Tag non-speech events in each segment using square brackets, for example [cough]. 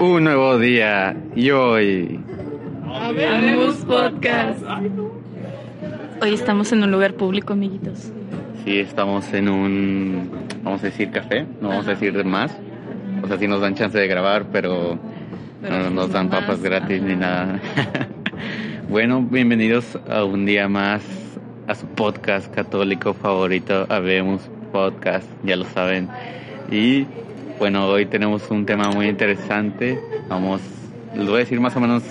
Un nuevo día y hoy Habemos Podcast. Hoy estamos en un lugar público, amiguitos. sí estamos en un, vamos a decir café, no vamos a decir más. O sea, sí nos dan chance de grabar, pero, Pero no nos no dan más. papas gratis ni nada. [laughs] bueno, bienvenidos a un día más a su podcast católico favorito, Habemos Podcast, ya lo saben. Y bueno, hoy tenemos un tema muy interesante. Vamos, les voy a decir más o menos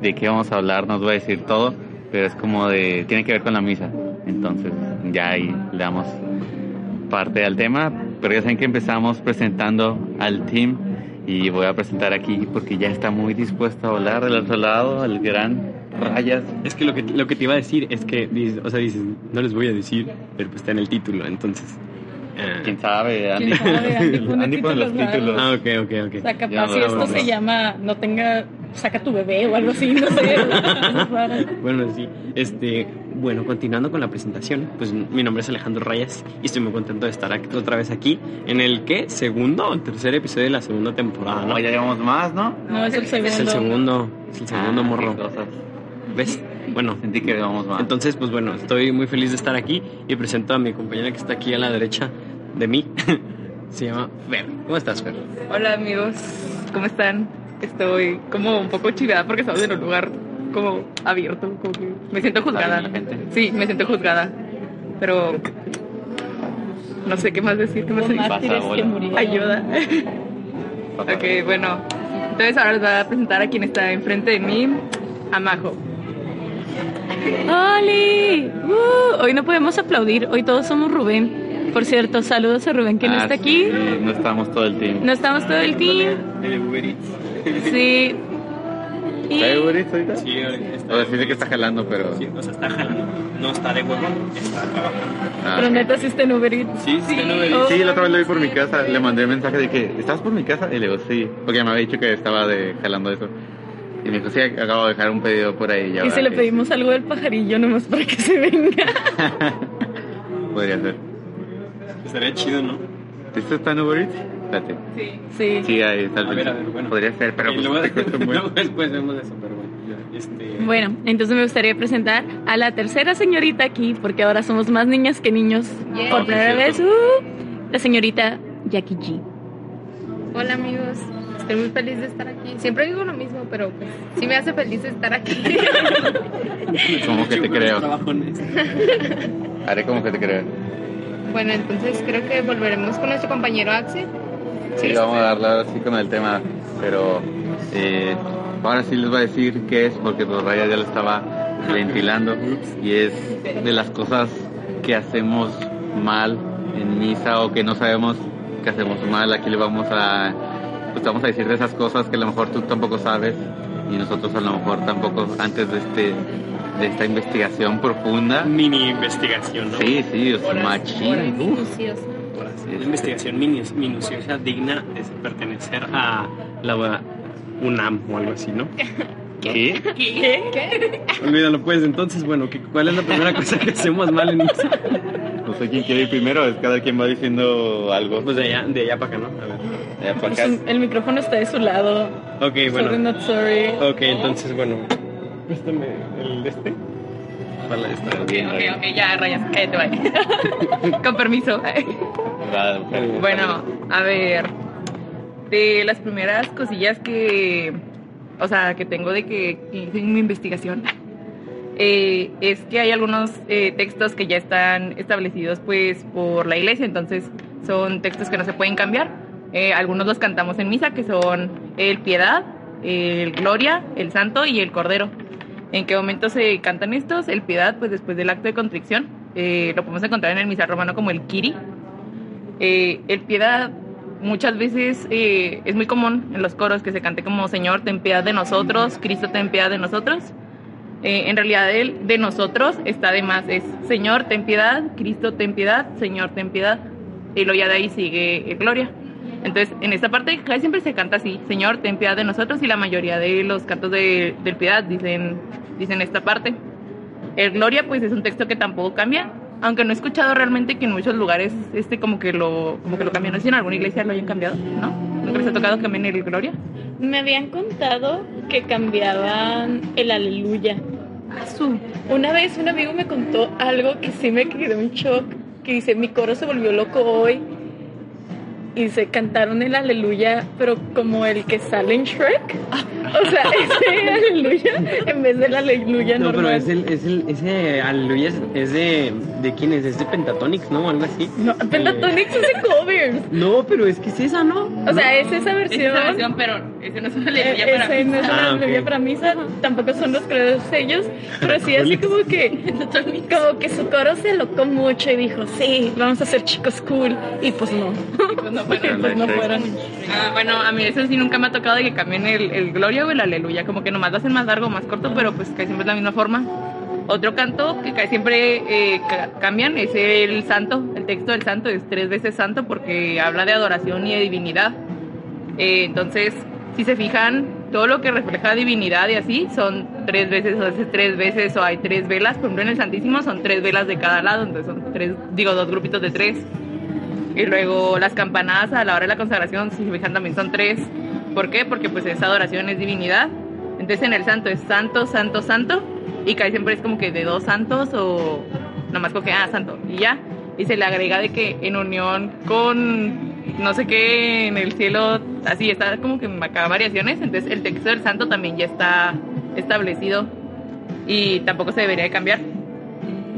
de qué vamos a hablar, no os voy a decir todo, pero es como de, tiene que ver con la misa. Entonces, ya ahí le damos parte al tema, pero ya saben que empezamos presentando al team y voy a presentar aquí porque ya está muy dispuesto a hablar del otro lado, el gran Rayas. Es que lo que lo que te iba a decir es que, o sea, dices, no les voy a decir, pero pues está en el título, entonces. Ah. ¿Quién sabe? Andy, ¿Quién sabe? Andy pone Andy pone los títulos títulos. Ah, ok, ok, ok. O sea, capaz Ya, si esto se llama No tenga. Saca tu bebé o algo así, no sé. [laughs] Bueno, sí. Este, bueno, continuando con la presentación, pues mi nombre es Alejandro Rayas y estoy muy contento de estar aquí- otra vez aquí en el que segundo o tercer episodio de la segunda temporada, ¿no? No, ya llevamos más, ¿no? No, es el segundo. Es el segundo, es el segundo Ah, morro. qué cosas. ¿Ves? Bueno, Sentí que llevamos más. Entonces, pues bueno, estoy muy feliz de estar aquí y presento a mi compañera que está aquí a la derecha de mí. [laughs] Se llama Fer. ¿Cómo estás, Fer? Hola amigos, ¿cómo están? Estoy como un poco chivada porque estamos en un lugar como abierto, como que me siento juzgada. bien la gente. Sí, me siento juzgada, pero no sé qué más decir, qué más mártires Pasa, que. Ayuda. Ok, bueno, entonces ahora les voy a presentar a quien está enfrente de mí, a Majo. ¡Oli! Uh, hoy no podemos aplaudir, hoy todos somos Rubén. Por cierto, saludos a Rubén que no Ah, está aquí. sí, no estamos todo el team. No estamos todo el team. De Uber Eats. Sí. Y ¿Está de Uber Eats ahorita? Sí, está O sea, sé que está jalando, pero... Sí, o sea, está jalando. No está de huevo, está trabajando. Ah, pero neta sí está en Uber Eats. Sí, sí, en Uber Eats. Sí, la otra vez lo vi por mi casa, le mandé un mensaje de que, ¿estás por mi casa? Y le digo, sí, porque me había dicho que estaba de, jalando eso. Y me dijo, sí, acabo de dejar un pedido por ahí. Y ahora si le pedimos algo del pajarillo nomás para que se venga. [laughs] Podría ser. Estaría chido, ¿no? ¿Esto está en Uber Eats? Espérate. Sí. Sí. Sí, ahí está el A ver, a ver, bueno. Podría ser, pero Y pues luego, [laughs] luego después vemos eso, pero bueno. Este, Bueno, entonces me gustaría presentar a la tercera señorita aquí, porque ahora somos más niñas que niños. Yeah. Por primera vez, uh, la señorita Jackie G. Hola amigos, estoy muy feliz de estar aquí. Siempre digo lo mismo, pero pues sí me hace feliz estar aquí. [laughs] Como que te creo. [laughs] Haré como que te creo. bueno, entonces creo que volveremos con nuestro compañero Axel. Sí, vamos a darle ahora sí con el tema, pero eh, ahora sí les voy a decir qué es, porque pues Raya ya lo estaba ventilando, y es de las cosas que hacemos mal en misa o que no sabemos que hacemos mal. Aquí le vamos a, pues vamos a decir de esas cosas que a lo mejor tú tampoco sabes y nosotros a lo mejor tampoco antes de este de esta investigación profunda. Mini investigación, ¿no? Sí, sí, o sea, machín. Una investigación minu- minuciosa digna de pertenecer a la UNAM o algo así, ¿no? [laughs] ¿Qué? ¿Qué? Olvídalo pues, entonces, bueno, ¿qué- ¿cuál es la primera [laughs] cosa que hacemos mal en misa? No sé quién quiere ir primero, es cada quien va diciendo algo. Pues de allá, de allá para acá, ¿no? A ver. Ya, para Pues, acá. el micrófono está de su lado. Ok, Sorry, bueno. not sorry. Ok, entonces, bueno. Préstame el de este. Para esta. Bien, Ok, bien. ok, ya, rayas, cállate, bye. [laughs] Con permiso. Bueno, a ver, de las primeras cosillas que, o sea, que tengo de que hice en mi investigación, [laughs] eh, es que hay algunos eh, textos que ya están establecidos pues por la iglesia, entonces son textos que no se pueden cambiar. Eh, algunos los cantamos en misa, que son el piedad, el gloria, el santo y el cordero. ¿En qué momento se cantan estos? El piedad, pues después del acto de contrición, eh, lo podemos encontrar en el misal romano como el kiri. Eh, el piedad muchas veces eh, es muy común en los coros que se cante como Señor, ten piedad de nosotros, Cristo, ten piedad de nosotros. Eh, en realidad el de nosotros está de más, es Señor, ten piedad, Cristo, ten piedad, Señor, ten piedad. Y luego ya de ahí sigue el Gloria. Entonces, en esta parte siempre se canta así, Señor, ten piedad de nosotros, y la mayoría de los cantos de, del piedad dicen, dicen esta parte. El Gloria, pues es un texto que tampoco cambia, aunque no he escuchado realmente que en muchos lugares este como que lo, como que lo sé si en alguna iglesia lo hayan cambiado, ¿no? ¿Nunca les ha tocado que cambien el Gloria? me habían contado que cambiaban el aleluya. Su. Una vez un amigo me contó algo que sí me quedó en shock, que dice, mi coro se volvió loco hoy. Y se cantaron el aleluya, pero como el que sale en Shrek. O sea, [laughs] ese aleluya en vez del aleluya No, pero normal. es el, es el, ese aleluya es, es de, de quién es, es de Pentatonix, ¿no? Algo así. No, Pentatonix es de covers. [laughs] No, pero es que es esa, ¿no? O sea, es esa Es esa versión. versión, pero ese no es una Eh, aleluya para no es una Ah, para misa, tampoco son los creadores ellos, pero sí así como que, [laughs] como que su coro se locó mucho y dijo, sí, vamos a ser chicos cool, y pues no, Pues no [laughs] fueron. Y pues no fueron. Ah, bueno, a mí eso sí nunca me ha tocado de que cambien el, el gloria o el aleluya, como que nomás lo hacen más largo o más corto, pero pues casi siempre es la misma forma. Otro canto que casi siempre eh, ca- cambian es el santo, el texto del santo es tres veces santo porque habla de adoración y de divinidad. Eh, entonces, si se fijan, todo lo que refleja divinidad y así son tres veces, o veces tres veces, o hay tres velas, por ejemplo en el Santísimo son tres velas de cada lado, entonces son tres, digo, dos grupitos de tres. Y luego las campanadas a la hora de la consagración, si se fijan, también son tres. ¿Por qué? Porque pues esa adoración es divinidad. Entonces en el santo es santo, santo, santo. Y casi siempre es como que de dos santos o nomás como que, ah, santo. Y ya. Y se le agrega de que en unión con no sé qué en el cielo, así está como que acá variaciones. Entonces el texto del santo también ya está establecido y tampoco se debería de cambiar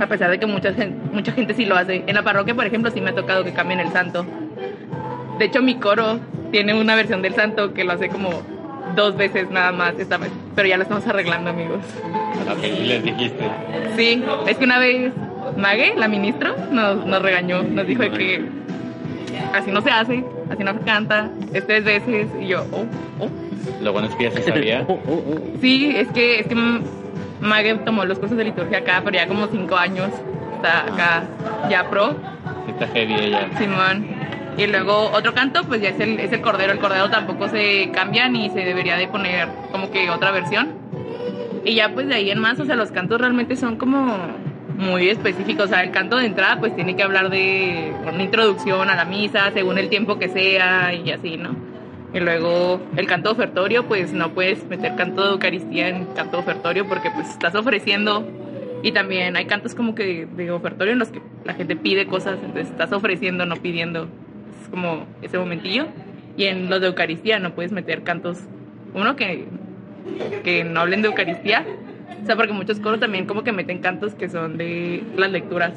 a pesar de que mucha gente, mucha gente sí lo hace. En la parroquia, por ejemplo, sí me ha tocado que cambien el santo. De hecho, mi coro tiene una versión del santo que lo hace como dos veces nada más esta vez. Pero ya lo estamos arreglando, amigos. Les dijiste. Sí, es que una vez Mague, la ministra, nos, nos regañó. Nos dijo que así no se hace, así no se canta, es tres veces. Y yo, oh, oh. Lo bueno es que ya se sabía. [laughs] Oh, oh, oh. Sí, es que, es que Mague tomó los cursos de liturgia acá, pero ya como cinco años. Está acá ya pro. Sí Está heavy ella. Simón. Y luego otro canto, pues ya es el, es el cordero. El cordero tampoco se cambia ni se debería de poner como que otra versión. Y ya pues de ahí en más, o sea, los cantos realmente son como muy específicos. O sea, el canto de entrada pues tiene que hablar de una introducción a la misa, según el tiempo que sea y así, ¿no? Y luego el canto ofertorio, pues no puedes meter canto de Eucaristía en canto ofertorio porque pues estás ofreciendo. Y también hay cantos como que de ofertorio en los que la gente pide cosas, entonces estás ofreciendo, no pidiendo. Es como ese momentillo. Y en los de Eucaristía no puedes meter cantos, uno que, que no hablen de Eucaristía. O sea, porque muchos coros también como que meten cantos que son de las lecturas.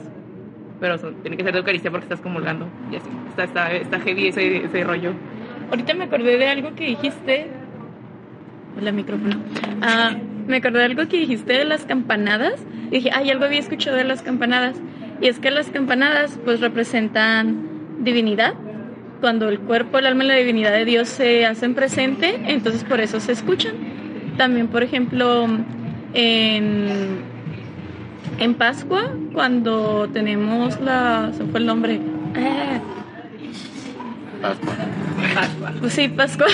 Pero son, tiene que ser de Eucaristía porque estás comulgando. Y así. Está, está, está heavy ese, ese rollo. Ahorita me acordé de algo que dijiste. Hola, micrófono. Ah, me acordé de algo que dijiste de las campanadas. Y dije, ay, algo había escuchado de las campanadas. Y es que las campanadas, pues, representan divinidad. Cuando el cuerpo, el alma y la divinidad de Dios se hacen presente, entonces por eso se escuchan. También, por ejemplo, en, en Pascua, cuando tenemos la. Se fue el nombre. Ah, Pascua. Pascua. pues sí, Pascua.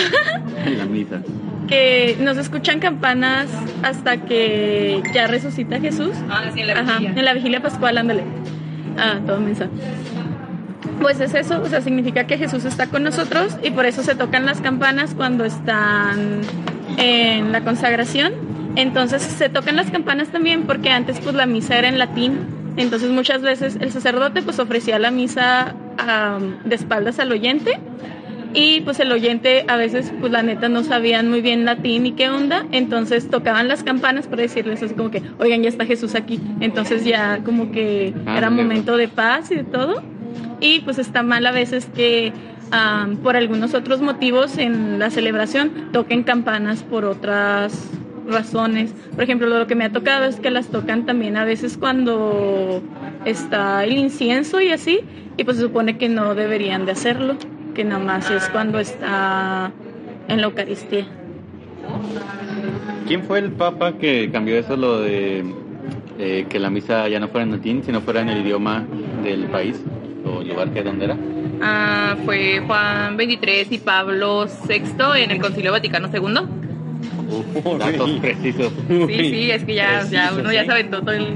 En la misa. que nos escuchan campanas hasta que ya resucita Jesús. Ah, sí, en la Ajá, vigilia. en la vigilia pascual, ándale. Ah, todo mensa. Pues es eso, o sea, significa que Jesús está con nosotros y por eso se tocan las campanas cuando están en la consagración. Entonces se tocan las campanas también porque antes pues la misa era en latín. Entonces muchas veces el sacerdote pues ofrecía la misa am, de espaldas al oyente y pues el oyente a veces pues la neta no sabían muy bien latín y qué onda, entonces tocaban las campanas para decirles así como que, oigan, ya está Jesús aquí. Entonces ya como que Ah, era momento de paz y de todo. Y pues está mal a veces que am, por algunos otros motivos en la celebración toquen campanas por otras razones. Por ejemplo, lo que me ha tocado es que las tocan también a veces cuando está el incienso y así, y pues se supone que no deberían de hacerlo, que nada más es cuando está en la Eucaristía. ¿Quién fue el papa que cambió eso, lo de eh, que la misa ya no fuera en latín, sino fuera en el idioma del país o lugar que donde era? Ah, fue Juan 23 y Pablo VI en el Concilio Vaticano II. Datos precisos. Sí, sí, es que ya, ya uno ya se aventó toda el-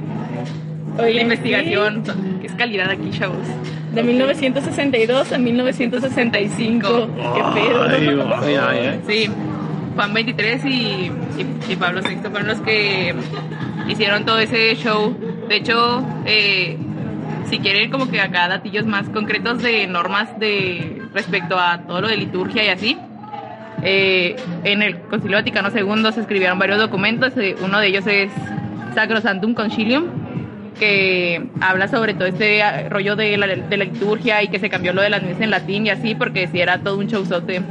Oye, la investigación. Qué calidad aquí, chavos. De 1962 a 1965. Qué pedo. Ay, ay, ay, ay. Sí. Juan 23 y, y, y Pablo VI fueron los que hicieron todo ese show. De hecho, eh, si quieren como que acá datillos más concretos de normas de respecto a todo lo de liturgia y así, eh, en el Concilio Vaticano II se escribieron varios documentos, eh, uno de ellos es Sacrosantum Concilium, que habla sobre todo este ah, rollo de la, de la liturgia y que se cambió lo de las misas en latín y así, porque si era todo un showzote.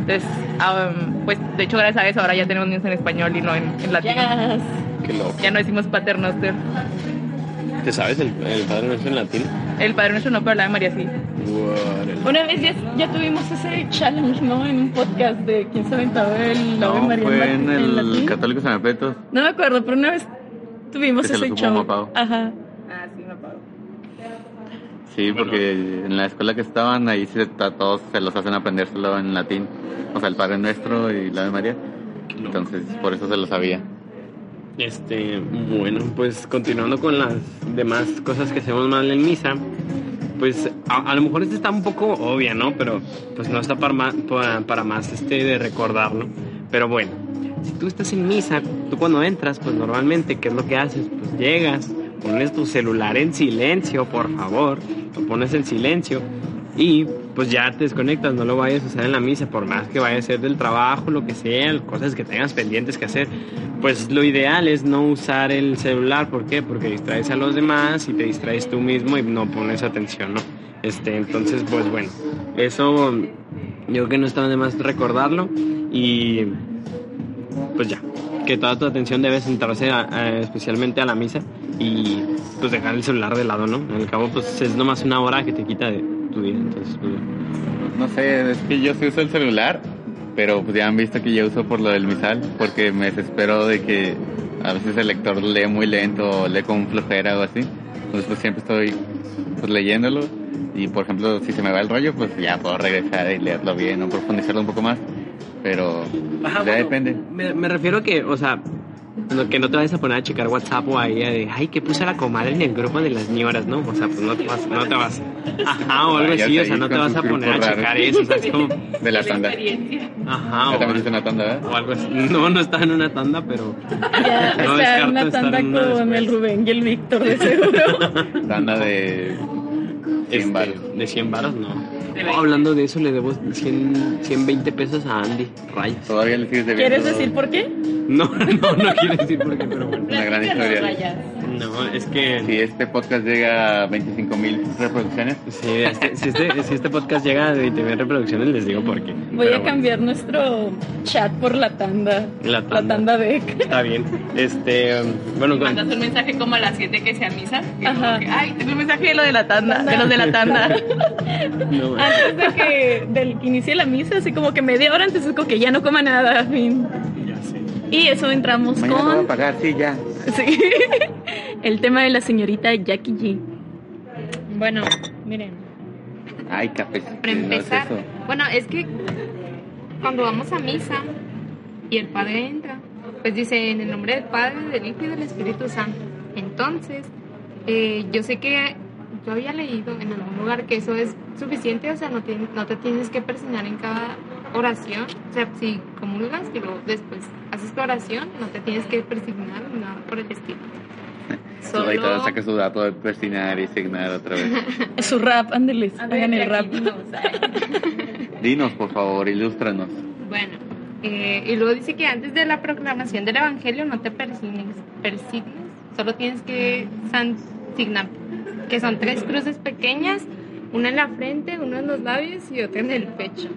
Entonces, um, pues de hecho gracias a eso ahora ya tenemos misas en español y no en, en latín. Yes. Qué loco. Ya no decimos paternoster. ¿Te sabes el, el Padre Nuestro en latín? El Padre Nuestro no, pero la de María sí. What? Una vez ya, ya tuvimos ese challenge, ¿no? En un podcast de quién se aventaba el Ave No, María fue en el latín. Católicos Anacletos. No me acuerdo, pero una vez tuvimos Que se lo ese show. Mapao. Ajá. Ah, sí. Sí, porque en la escuela que estaban ahí sí, a todos se los hacen aprendérselo en latín. O sea, el Padre Nuestro y la de María. Entonces, por eso se lo sabía. Este, bueno, pues continuando con las demás cosas que hacemos mal en misa, pues a, lo mejor esta está un poco obvia, ¿no? Pero pues no está para más, para, para más este de recordarlo. Pero bueno, si tú estás en misa, tú cuando entras, pues normalmente, ¿qué es lo que haces? Pues llegas, pones tu celular en silencio, por favor, lo pones en silencio y pues ya te desconectas, no lo vayas a usar en la misa, por más que vaya a ser del trabajo, lo que sea, cosas que tengas pendientes que hacer. Pues lo ideal es no usar el celular, ¿por qué? Porque distraes a los demás y te distraes tú mismo y no pones atención, ¿no? Este, entonces, pues bueno, eso yo creo que no está de más recordarlo y pues ya, que toda tu atención debe centrarse especialmente a la misa y pues dejar el celular de lado, ¿no? Al cabo, pues es nomás una hora que te quita de tu vida, entonces, pues, No sé, es que yo sí uso el celular, pero pues ya han visto que yo uso por lo del misal, porque me desespero de que a veces el lector lee muy lento o lee con flojera o así. Entonces pues siempre estoy pues leyéndolo y por ejemplo si se me va el rollo pues ya puedo regresar y leerlo bien o profundizarlo un poco más, pero Ajá, ya bueno, depende. Me, me refiero que, o sea, no- que no te vayas a poner a checar WhatsApp o ahí de, ay, que puse a la comadre en el grupo de las ñoras, ¿no? O sea, pues no te vas, no te vas. Ajá, o algo así, o sea, no te vas a poner a checar eso, o sea, es como, De la tanda. ajá, Ya o, también hice una tanda, ¿verdad? o algo así. No, no estaba en una tanda, pero Ya No está descarto en una estar tanda en una con después. el Rubén y el Víctor, de seguro. Tanda de 100 este, baros. de 100 varos, no. De Oh, 20. hablando de eso, le debo 100, 120 pesos a Andy, rayos. Todavía le sigues debiendo ¿Quieres decir por qué? No, no, no quiero decir por qué, pero bueno. una gran historia. No, es que... Si este podcast llega a 25 mil reproducciones, Sí, este- si, este, si este podcast llega a 20.000 reproducciones, les digo por qué. Voy Pero a bueno, cambiar nuestro chat por la tanda. La tanda. La tanda de... Está bien. Este, bueno, con- Mandas un mensaje como a las 7 que sea misa. que Ajá. que, Ay, tengo un mensaje de lo de la tanda, de los de la tanda. [laughs] no, Antes de que, del que inicie la misa, así como que media hora antes es como que ya no coma nada, fin. ya sé. Y eso entramos mañana te voy a con pagar, sí, ya. sí, [laughs] el tema de la señorita Jackie G. Bueno, miren, Ay, café. para empezar, bueno, es que cuando vamos a misa y el Padre entra, pues dice en el nombre del Padre, del Hijo y del Espíritu Santo. Entonces, eh, yo sé que yo había leído en algún lugar que eso es suficiente, o sea, no, tien- no te tienes que persignar en cada oración, o sea, si comulgas y luego después haces tu oración, no te tienes que persignar nada por el estilo. [laughs] Solo... Ahorita saca su dato de persignar y signar otra vez. [laughs] Su rap, ándeles, hagan el rap. [laughs] Dinos, por favor, ilústranos. Bueno, eh, y luego dice que antes de la proclamación del Evangelio no te persignes, persignes solo tienes que santignar, que son tres cruces pequeñas, una en la frente, una en los labios y otra en el pecho.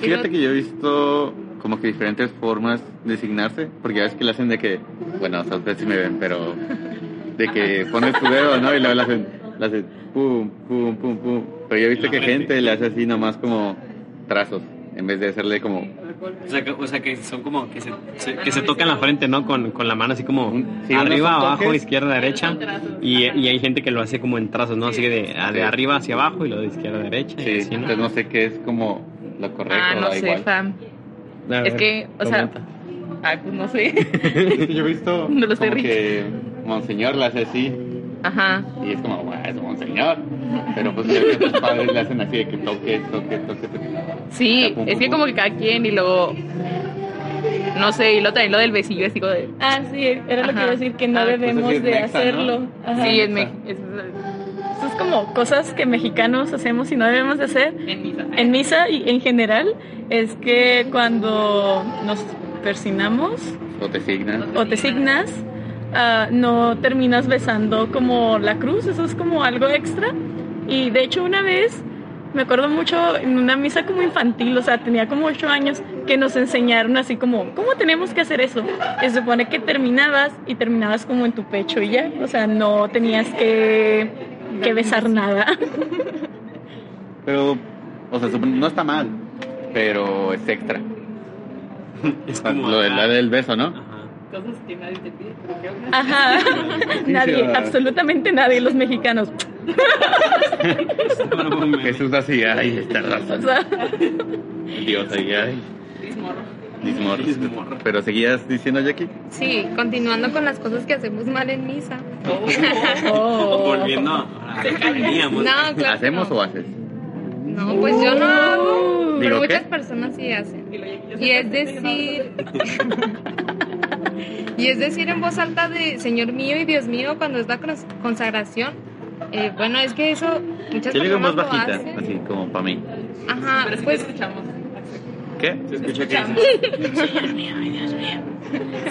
Fíjate que yo he visto como que diferentes formas de signarse, porque ya ves que le hacen de que, bueno, o sea, ustedes sí me ven, pero de que pones tu dedo, ¿no? Y luego le hacen, le hacen pum, pum, pum, pum. Pero yo he visto que frente. gente le hace así nomás como trazos, en vez de hacerle como O sea, que, o sea, que son como que se, se- que se tocan la frente, ¿no? Con, con la mano así como sí, arriba, abajo, toques. izquierda, derecha. Y, y hay gente que lo hace como en trazos, ¿no? Así que de, de Sí. arriba hacia abajo y lo de izquierda derecha. y Sí, así, ¿no? entonces no sé qué es como lo correcto Ah, no sé, igual. fam. A Es ver, que, o sea, ay, pues no sé. [laughs] Yo he visto [laughs] No lo sé, como que Monseñor la hace así Ajá. Y es como, "Guau, es un señor. Pero pues creo que los padres le hacen así de que toque, toque, toque, toque. Sí, Pum, pum, es que pum. como que cada quien y luego. No sé, y luego también lo del besillo, así como de. Ah, sí, era lo que iba a decir, que no Ah, pues debemos de mexa, ¿no? hacerlo. Ajá. Sí, es, me- es Eso es como cosas que mexicanos hacemos y no debemos de hacer. en misa. En misa y en general es que cuando nos persinamos O te signan. o te signas, ah, no terminas besando como la cruz, eso es como algo extra. Y de hecho una vez, me acuerdo mucho en una misa como infantil, o sea, tenía como ocho años, que nos enseñaron así como, ¿cómo tenemos que hacer eso? Y se supone que terminabas y terminabas como en tu pecho y ya, o sea, no tenías que, que besar nada. Pero, o sea, no está mal. Pero es extra. Es Lo del, la del beso, ¿no? Ajá. Cosas que nadie te pide, pero creo que Ajá, [laughs] nadie, absolutamente nadie, los mexicanos. [laughs] Jesús así, ay, esta raza. O sea, Dios ahí, ay. Dismorro. [laughs] Dismorro. Pero seguías diciendo, Jackie. Sí, continuando con las cosas que hacemos mal en misa. oh. Volviendo a lo que veníamos. No, claro. ¿Hacemos no. o haces? No, pues yo no hago, Digo, pero ¿qué? muchas personas sí hacen. Y es decir, [laughs] y es decir en voz alta de Señor mío y Dios mío cuando es la cons- consagración. Eh, bueno, es que eso muchas Yo digo personas más lo bajita, hacen. así como para mí. Ajá, te pues escuchamos. ¿Qué? Se escucha que [laughs]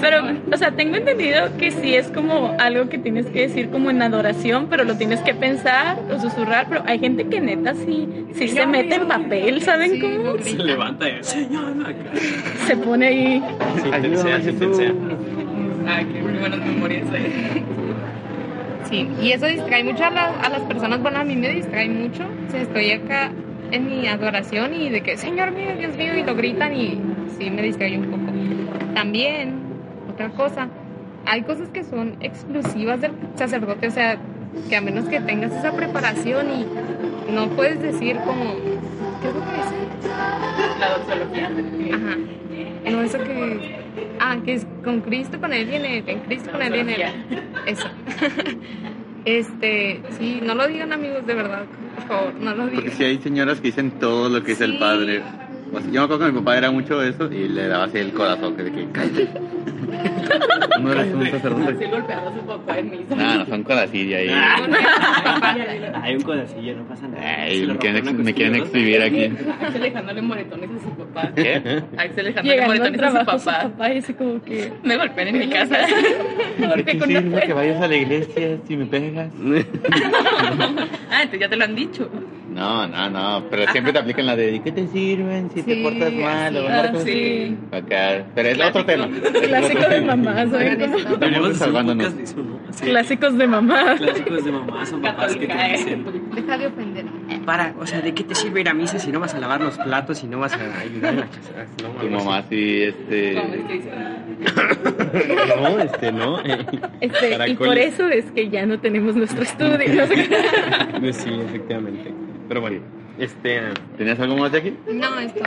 Pero, o sea, tengo entendido que sí es como algo que tienes que decir como en adoración, pero lo tienes que pensar o susurrar, pero hay gente que neta sí, sí se mete en papel, ¿saben Sí, cómo? se levanta y Señor, acá. Se pone ahí. Intensea, intensea. Ay, qué buenas memorias. eh. Sí, y eso distrae mucho a, la- a las personas. Bueno, a mí me distrae mucho. O sea, estoy acá en mi adoración y de que, Señor mío, Dios mío, y lo gritan y sí me distrae un poco. También, otra cosa, hay cosas que son exclusivas del sacerdote, o sea, que a menos que tengas esa preparación y no puedes decir como, ¿qué es lo que dice? La doxología. Ajá. No, eso que. Ah, que es con Cristo, con él viene, en Cristo, con él viene. Eso. [laughs] Este, sí, no lo digan amigos, de verdad, por favor, no lo Porque digan. si hay señoras que dicen todo lo que es el Sí. padre. O sea, yo me acuerdo que mi papá era mucho eso y le daba así el corazón, que de que cállate. [laughs] No eres un Así sacerdote. golpeando a su papá en misa. No, no son codacilla ahí. [laughs] Hay un codacillo, no pasa nada. Ay, me quieren, me quieren exhibir aquí. [laughs] Axel dejándole moretones a su papá. ¿Qué? Axel dejándole moretones a su trabajo su papá. papá y así como que... Me golpean en mi casa. Me ¿Qué golpeé te con una que vayas a la iglesia si me pegas? ah, entonces ya te lo han dicho. No, no, no, pero siempre te aplican la de ¿qué te sirven si te portas mal? o Ah, sí. Pero es otro tema. Clásico de mamá, salvándonos. eso, ¿no? Así, Clásicos de mamá. Clásicos de mamás o papás que te ¿eh? dicen. Deja de ofender. Para, o sea, ¿de qué te sirve ir a misa si no vas a lavar los platos, si no vas a ayudar en la casa? No, Tu mamá sí, este... No, este, no. eh, Este, y por eso es que ya no tenemos nuestro estudio. Sí, efectivamente. Pero bueno, este. ¿Tenías algo más de aquí? No, esto.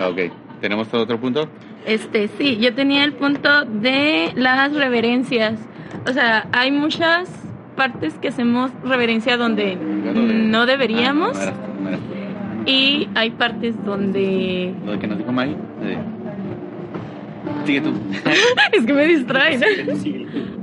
Ah, Ok, ¿tenemos otro punto? Este, sí, yo tenía el punto de las reverencias. O sea, hay muchas partes que hacemos reverencia donde no deberíamos Ah, no, no no tú. y hay partes donde Lo que nos dijo Maggie. eh, Sigue tú. [laughs] es que me distraen.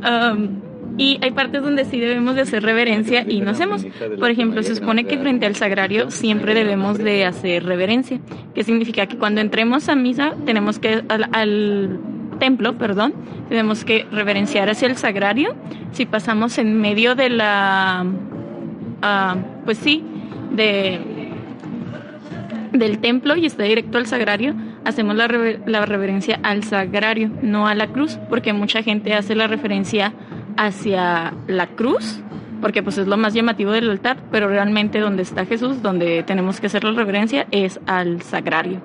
Um, y hay partes donde sí debemos de hacer reverencia y no hacemos. Por ejemplo, se supone que frente al sagrario siempre debemos de hacer reverencia, que significa que cuando entremos a misa tenemos que al, al templo, perdón, tenemos que reverenciar hacia el sagrario. Si pasamos en medio de la, ah, pues sí, de del templo y está directo al sagrario, hacemos la, rever- la reverencia al sagrario, no a la cruz, porque mucha gente hace la referencia hacia la cruz, porque pues es lo más llamativo del altar, pero realmente donde está Jesús, donde tenemos que hacer la reverencia es al sagrario,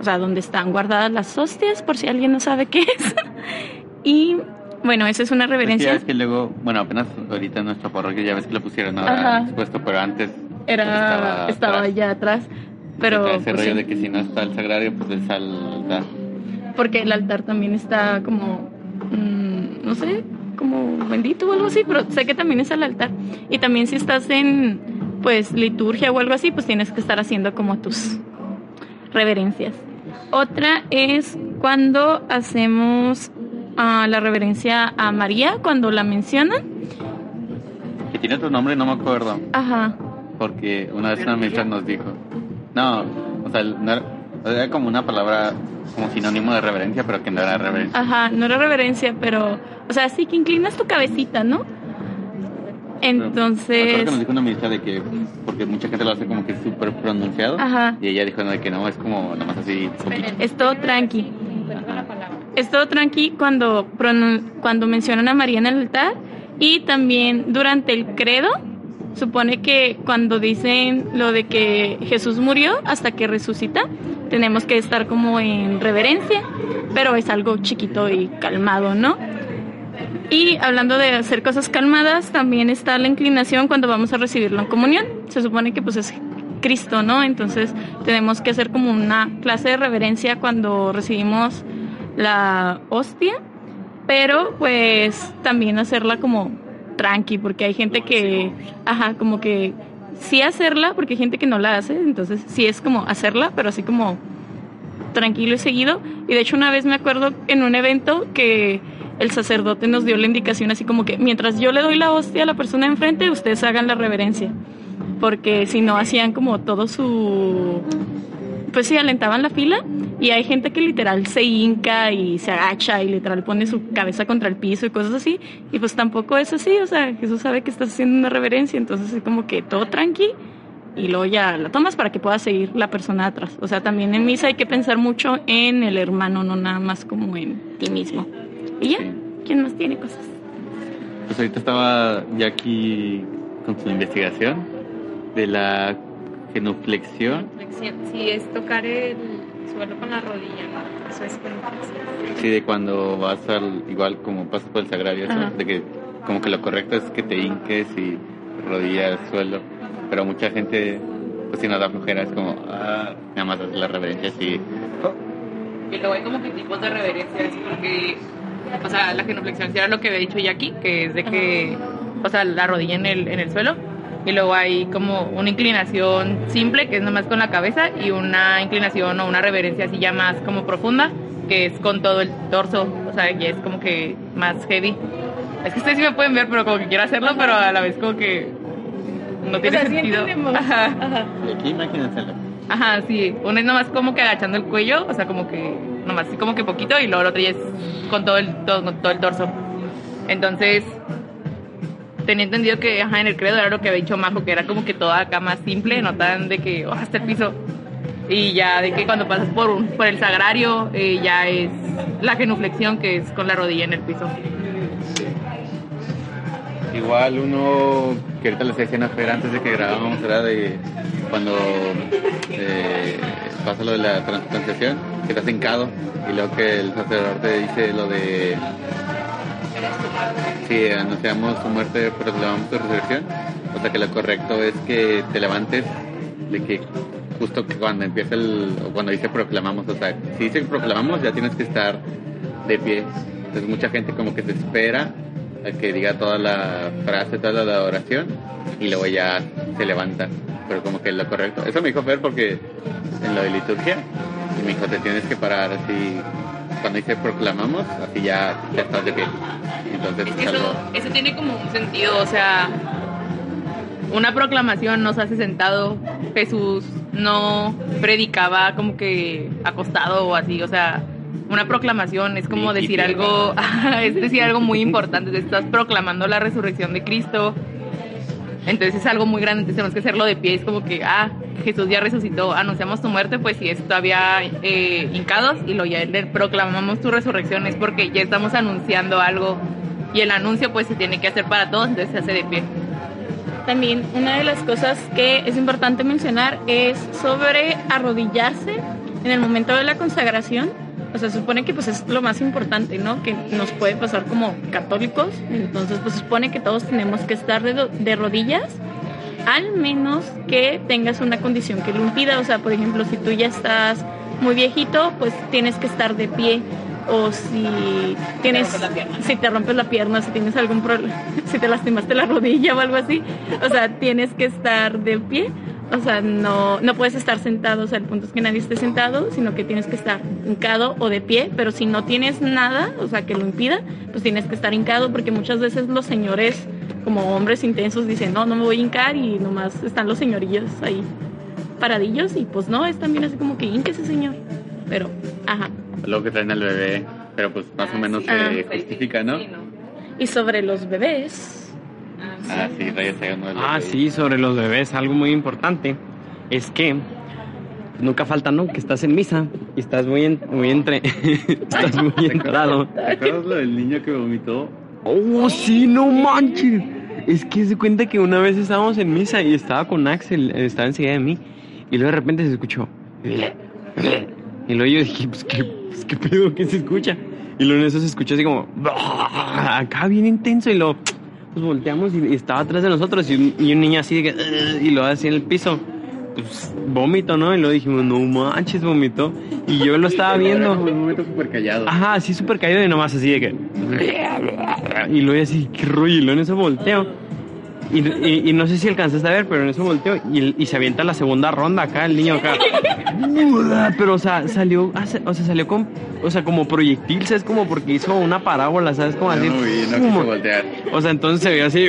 o sea, donde están guardadas las hostias, por si alguien no sabe qué es. [laughs] y bueno, esa es una Es ya reverencia. ves que luego, bueno, apenas ahorita en nuestra parroquia ya ves que lo pusieron ahora expuesto, pero antes Era, estaba atrás. allá atrás, pero ese pues, rollo sí. de que si no está el sagrario, pues es al altar. porque el altar también está como, mm, no sé, como bendito o algo así, pero sé que también es al altar. Y también si estás en pues liturgia o algo así, pues tienes que estar haciendo como tus reverencias. Otra es cuando hacemos ah, la reverencia a María, cuando la mencionan. Que tiene otro nombre, no me acuerdo. Ajá. Porque una vez una maestra nos dijo. No, o sea, no era, era como una palabra como sinónimo de reverencia, pero que no era reverencia. Ajá, no era reverencia, pero, o sea, sí que inclinas tu cabecita, ¿no? Entonces, que nos dijo una ministra de que, porque mucha gente lo hace como que súper pronunciado, Ajá. y ella dijo no, de que no, es como nada más así. poquito. es todo tranqui. Es todo tranqui cuando, cuando mencionan a María en el altar y también durante el credo. Supone que cuando dicen lo de que Jesús murió hasta que resucita, tenemos que estar como en reverencia, pero es algo chiquito y calmado, ¿no? Y hablando de hacer cosas calmadas, también está la inclinación cuando vamos a recibir la comunión. Se supone que pues es Cristo, ¿no? Entonces tenemos que hacer como una clase de reverencia cuando recibimos la hostia, pero pues también hacerla como tranqui, porque hay gente que, ajá, como que sí hacerla, porque hay gente que no la hace, entonces sí es como hacerla, pero así como tranquilo y seguido. Y de hecho una vez me acuerdo en un evento que el sacerdote nos dio la indicación así como que mientras yo le doy la hostia a la persona enfrente, ustedes hagan la reverencia. Porque si no hacían como todo su... Pues sí, alentaban la fila y hay gente que literal se hinca y se agacha y literal pone su cabeza contra el piso y cosas así. Y pues tampoco es así, o sea, Jesús sabe que estás haciendo una reverencia, entonces es como que todo tranqui y luego ya la tomas para que pueda seguir la persona atrás. O sea, también en misa hay que pensar mucho en el hermano, no nada más como en ti mismo. Y ya. ¿quién más tiene cosas? Pues ahorita estaba ya aquí con su investigación de la genuflexión. Flexión. Sí, es tocar el suelo con la rodilla, ¿no? Eso es genuflexión. Sí, de cuando vas al, igual como pasas por el sagrario, eso, de que como que lo correcto es que te hinques y rodilla al suelo, pero mucha gente, pues si no da flojera, es como, ah, nada más hacer la reverencia así. Y luego hay como que tipos de reverencias, porque, o sea, la genuflexión sí era lo que había dicho Jackie, que es de que, o sea, la rodilla en el, en el suelo, y luego hay como una inclinación simple, que es nomás con la cabeza, y una inclinación o una reverencia así ya más como profunda, que es con todo el torso, o sea, ya es como que más heavy. Es que ustedes sí me pueden ver, pero como que quiero hacerlo, pero a la vez como que no tiene o sea, sí sentido. Ajá. Ajá. Y aquí imagínenselo. Ajá, sí. Una es nomás como que agachando el cuello, o sea, como que nomás así como que poquito y luego la otra ya es con todo el, todo, con todo el torso. Entonces, tenía entendido que ajá, en el credo era lo que había dicho Majo, que era como que toda acá más simple, no tan de que oh, hasta el piso. Y ya de que cuando pasas por, un, por el sagrario eh, ya es la genuflexión, que es con la rodilla en el piso. Igual uno que ahorita les decía en Fer antes de que grabábamos era de cuando eh, pasa lo de la transición, que estás hincado y luego que el sacerdote dice lo de si anunciamos su muerte proclamamos su resurrección, o sea que lo correcto es que te levantes de que justo cuando empieza el o cuando dice proclamamos, o sea, si dice proclamamos ya tienes que estar de pie. Entonces mucha gente como que se espera que diga toda la frase, toda la oración y luego ya se levanta. Pero como que es lo correcto. Eso me dijo Fer porque en lo de liturgia y me dijo te tienes que parar así cuando dice proclamamos, así ya, ya estás de pie. Entonces Es que es eso, eso tiene como un sentido, o sea, una proclamación nos hace sentado. Jesús no predicaba como que acostado o así, o sea, una proclamación es como decir algo, [laughs] es decir algo muy importante, estás proclamando la resurrección de Cristo. Entonces es algo muy grande, entonces tenemos que hacerlo de pie, es como que, ah, Jesús ya resucitó, anunciamos tu muerte, pues si es todavía eh, hincados y lo ya le proclamamos tu resurrección, es porque ya estamos anunciando algo y el anuncio pues se tiene que hacer para todos, entonces se hace de pie. También una de las cosas que es importante mencionar es sobre arrodillarse en el momento de la consagración. O sea, se supone que pues es lo más importante, ¿no? Que nos puede pasar como católicos. Entonces, pues se supone que todos tenemos que estar de, de rodillas, al menos que tengas una condición que lo impida. O sea, por ejemplo, si tú ya estás muy viejito, pues tienes que estar de pie. O si tienes si te rompes la pierna, si tienes algún problema, [laughs] si te lastimaste la rodilla o algo así, o sea, tienes que estar de pie. O sea, no, no puedes estar sentado, o sea, el punto es que nadie esté sentado, sino que tienes que estar hincado o de pie, pero si no tienes nada, o sea, que lo impida, pues tienes que estar hincado, porque muchas veces los señores, como hombres intensos, dicen, no, no me voy a hincar y nomás están los señorillos ahí paradillos y pues no, es también así como que ese señor. Pero, ajá. Luego que traen al bebé, pero pues más o menos Ah, se justifica, ¿no? Y sobre los bebés, Ah, sí, de los Ah, sí, sobre los bebés, algo muy importante es que nunca falta, ¿no? Que estás en misa y estás muy, en- muy entre... [laughs] estás muy entrado. ¿Te acuerdas lo del niño que vomitó? Oh, sí, no manches. Es que se cuenta que una vez estábamos en misa y estaba con Axel, estaba enseguida de mí, y luego de repente se escuchó. Y luego yo dije, pues qué, pues, qué pedo, ¿qué se escucha? Y luego en eso se escuchó así como, acá bien intenso, y luego pues volteamos y, estaba atrás de nosotros, y un, y un niño así de que, y lo así en el piso. Pues vómito, ¿no? Y luego dijimos, no manches, vomitó. Y yo lo estaba viendo. Un momento súper callado. Ajá, así súper caído y nomás así de que. Y luego así, qué rollo. Y luego en eso volteo. Y, y- y no sé si alcanzaste a ver, pero en eso volteo y, y se avienta la segunda ronda acá, el niño acá. Pero, o sea, salió, o sea, salió con, o sea, como proyectil, ¿sabes? Como porque hizo una parábola, ¿sabes? Como así. no vi, no como- voltear. o sea, entonces se veía así,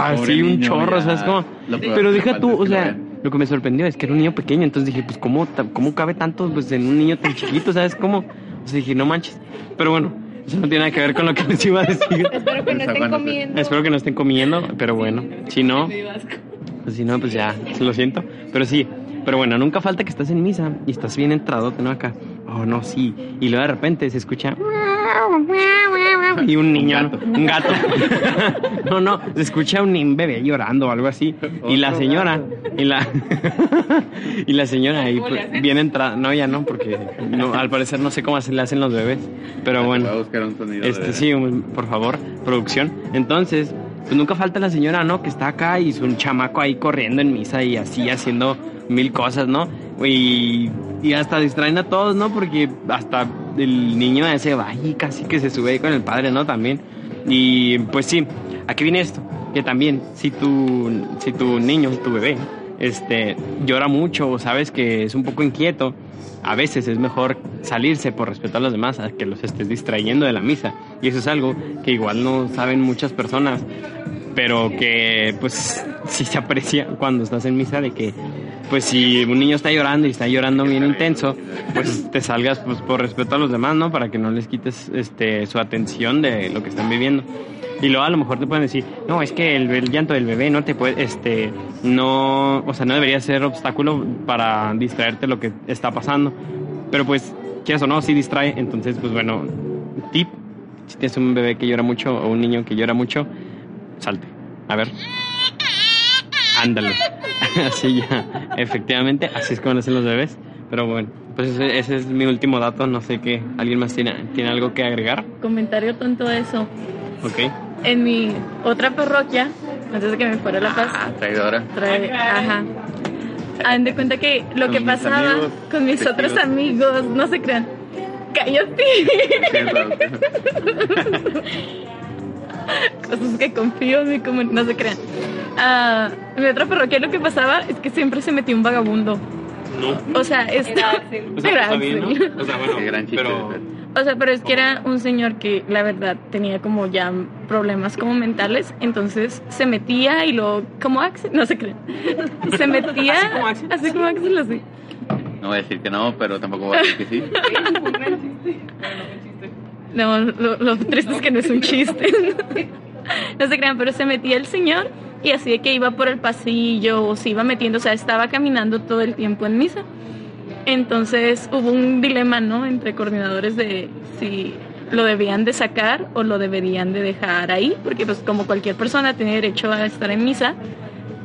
así un niño, chorro. ¿sabes peor Pero deja tú, o sea, lo que me sorprendió es que era un niño pequeño, entonces dije, pues, ¿cómo, cómo cabe tanto pues, en un niño tan chiquito, ¿sabes cómo? O sea, dije, no manches. Pero bueno, eso no tiene nada que ver con lo que les iba a decir. [laughs] Espero que no estén comiendo. Espero que no estén comiendo, pero bueno, si no, pues si no, pues ya, lo siento. Pero sí, pero bueno, nunca falta que estás en misa y estás bien entrado, ¿no? Acá. Oh, no, sí. Y luego de repente se escucha. [laughs] Y un niño, Un gato. ¿no? un gato. No, no, se escucha un bebé llorando o algo así. Y la señora, y la, [laughs] y la señora ahí pues, bien entrada. No, ya no, porque no, al parecer no sé cómo se le hacen los bebés. Pero bueno. Voy a buscar un sonido. Este, sí, un- por favor, producción. Entonces, pues nunca falta la señora, ¿no? Que está acá y es un chamaco ahí corriendo en misa y así haciendo mil cosas, ¿no? Y, y hasta distraen a todos, ¿no? Porque hasta el niño ese va y casi que se sube ahí con el padre, ¿no? También. Y pues sí, aquí viene esto, que también si tu, si tu niño, tu bebé, este, llora mucho o sabes que es un poco inquieto, a veces es mejor salirse por respeto a los demás a que los estés distrayendo de la misa. Y eso es algo que igual no saben muchas personas, pero que pues sí se aprecia cuando estás en misa de que pues si un niño está llorando y está llorando bien intenso, pues te salgas pues por respeto a los demás, ¿no? Para que no les quites este su atención de lo que están viviendo. Y luego a lo mejor te pueden decir, no, es que el, llanto del bebé no te puede, este, no, o sea, no debería ser obstáculo para distraerte lo que está pasando. Pero pues, quieras o no, sí distrae. Entonces, pues bueno, tip, si tienes un bebé que llora mucho o un niño que llora mucho, salte. A ver. Ándale. [laughs] así ya. Efectivamente, así es como nacen los bebés. Pero bueno, pues ese, ese es mi último dato. No sé qué. ¿Alguien más tiene, tiene algo que agregar? comentario tonto de eso. Ok. En mi otra parroquia, antes de que me fuera a La Paz, Ah, traidora. trae, ajá. Hagan de cuenta que lo Con que pasaba amigos, con mis otros amigos, no se crean. Cállate. [laughs] Cosas que confío en mi comunidad, no se crean. Ah, en mi otra parroquia lo que pasaba es que siempre se metía un vagabundo. No. O sea, esto. Era [laughs] Axel. O sea, Era está bien, ¿no? Axel. O sea, bueno, Qué gran chiste. pero... O sea, pero es que era un señor que la verdad tenía como ya problemas como mentales, entonces se metía y lo como Axel, no se creen. [laughs] Se metía ¿Así como Axel? así como Axel así. No voy a decir que no, pero tampoco voy a decir que sí. No, lo, lo triste es que no es un chiste. [laughs] No se crean, pero se metía el señor y así de que iba por el pasillo o se iba metiendo, o sea, estaba caminando todo el tiempo en misa. Entonces hubo un dilema, ¿no? Entre coordinadores de si lo debían de sacar o lo deberían de dejar ahí, porque pues como cualquier persona tiene derecho a estar en misa,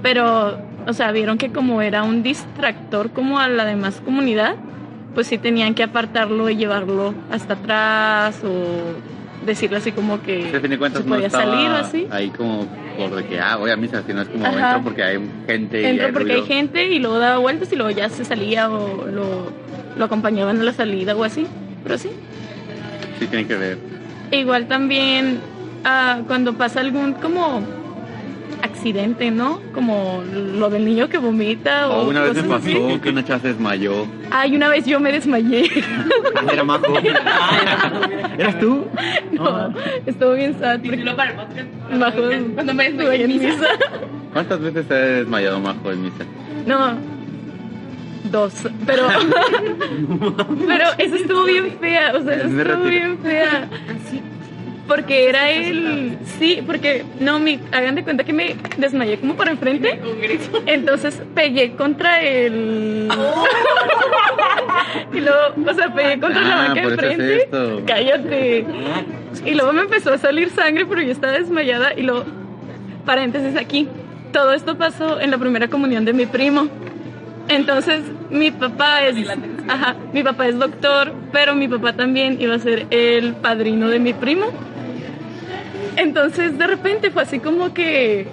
pero, o sea, vieron que como era un distractor como a la demás comunidad, pues sí tenían que apartarlo y llevarlo hasta atrás o decirle así como que a fin de cuentas se no podía estaba salir así. ahí como por de que, ah, voy a misa, sino es como Ajá. entro porque hay gente y Entró hay porque hay ruido. gente y luego daba vueltas y luego ya se salía o lo, lo acompañaban a la salida o así. Pero sí. sí tiene que ver. Igual también ah, cuando pasa algún como accidente, ¿no? Como lo del niño que vomita o, O una vez me pasó así. que una chava se desmayó. Ay, una vez yo me desmayé. [laughs] Era majo. [laughs] ¿Eras tú? no, estuvo bien sad. porque- para el podcast. Bajo, Cuando me desmayé en misa. ¿Cuántas veces se ha desmayado Majo en misa? No, dos, pero [laughs] pero esa estuvo bien fea, o sea, Me estuvo bien fea. Porque era el, sí, porque no, mi, hagan de cuenta que me desmayé como para enfrente, entonces pegué contra el, [laughs] y luego, o sea, pegué contra la Ah, banca por de enfrente, cállate, y luego me empezó a salir sangre, pero yo estaba desmayada. Y luego, paréntesis aquí, todo esto pasó en la primera comunión de mi primo. Entonces, mi papá es, ajá, mi papá es doctor, pero mi papá también iba a ser el padrino de mi primo. Entonces, de repente fue así como que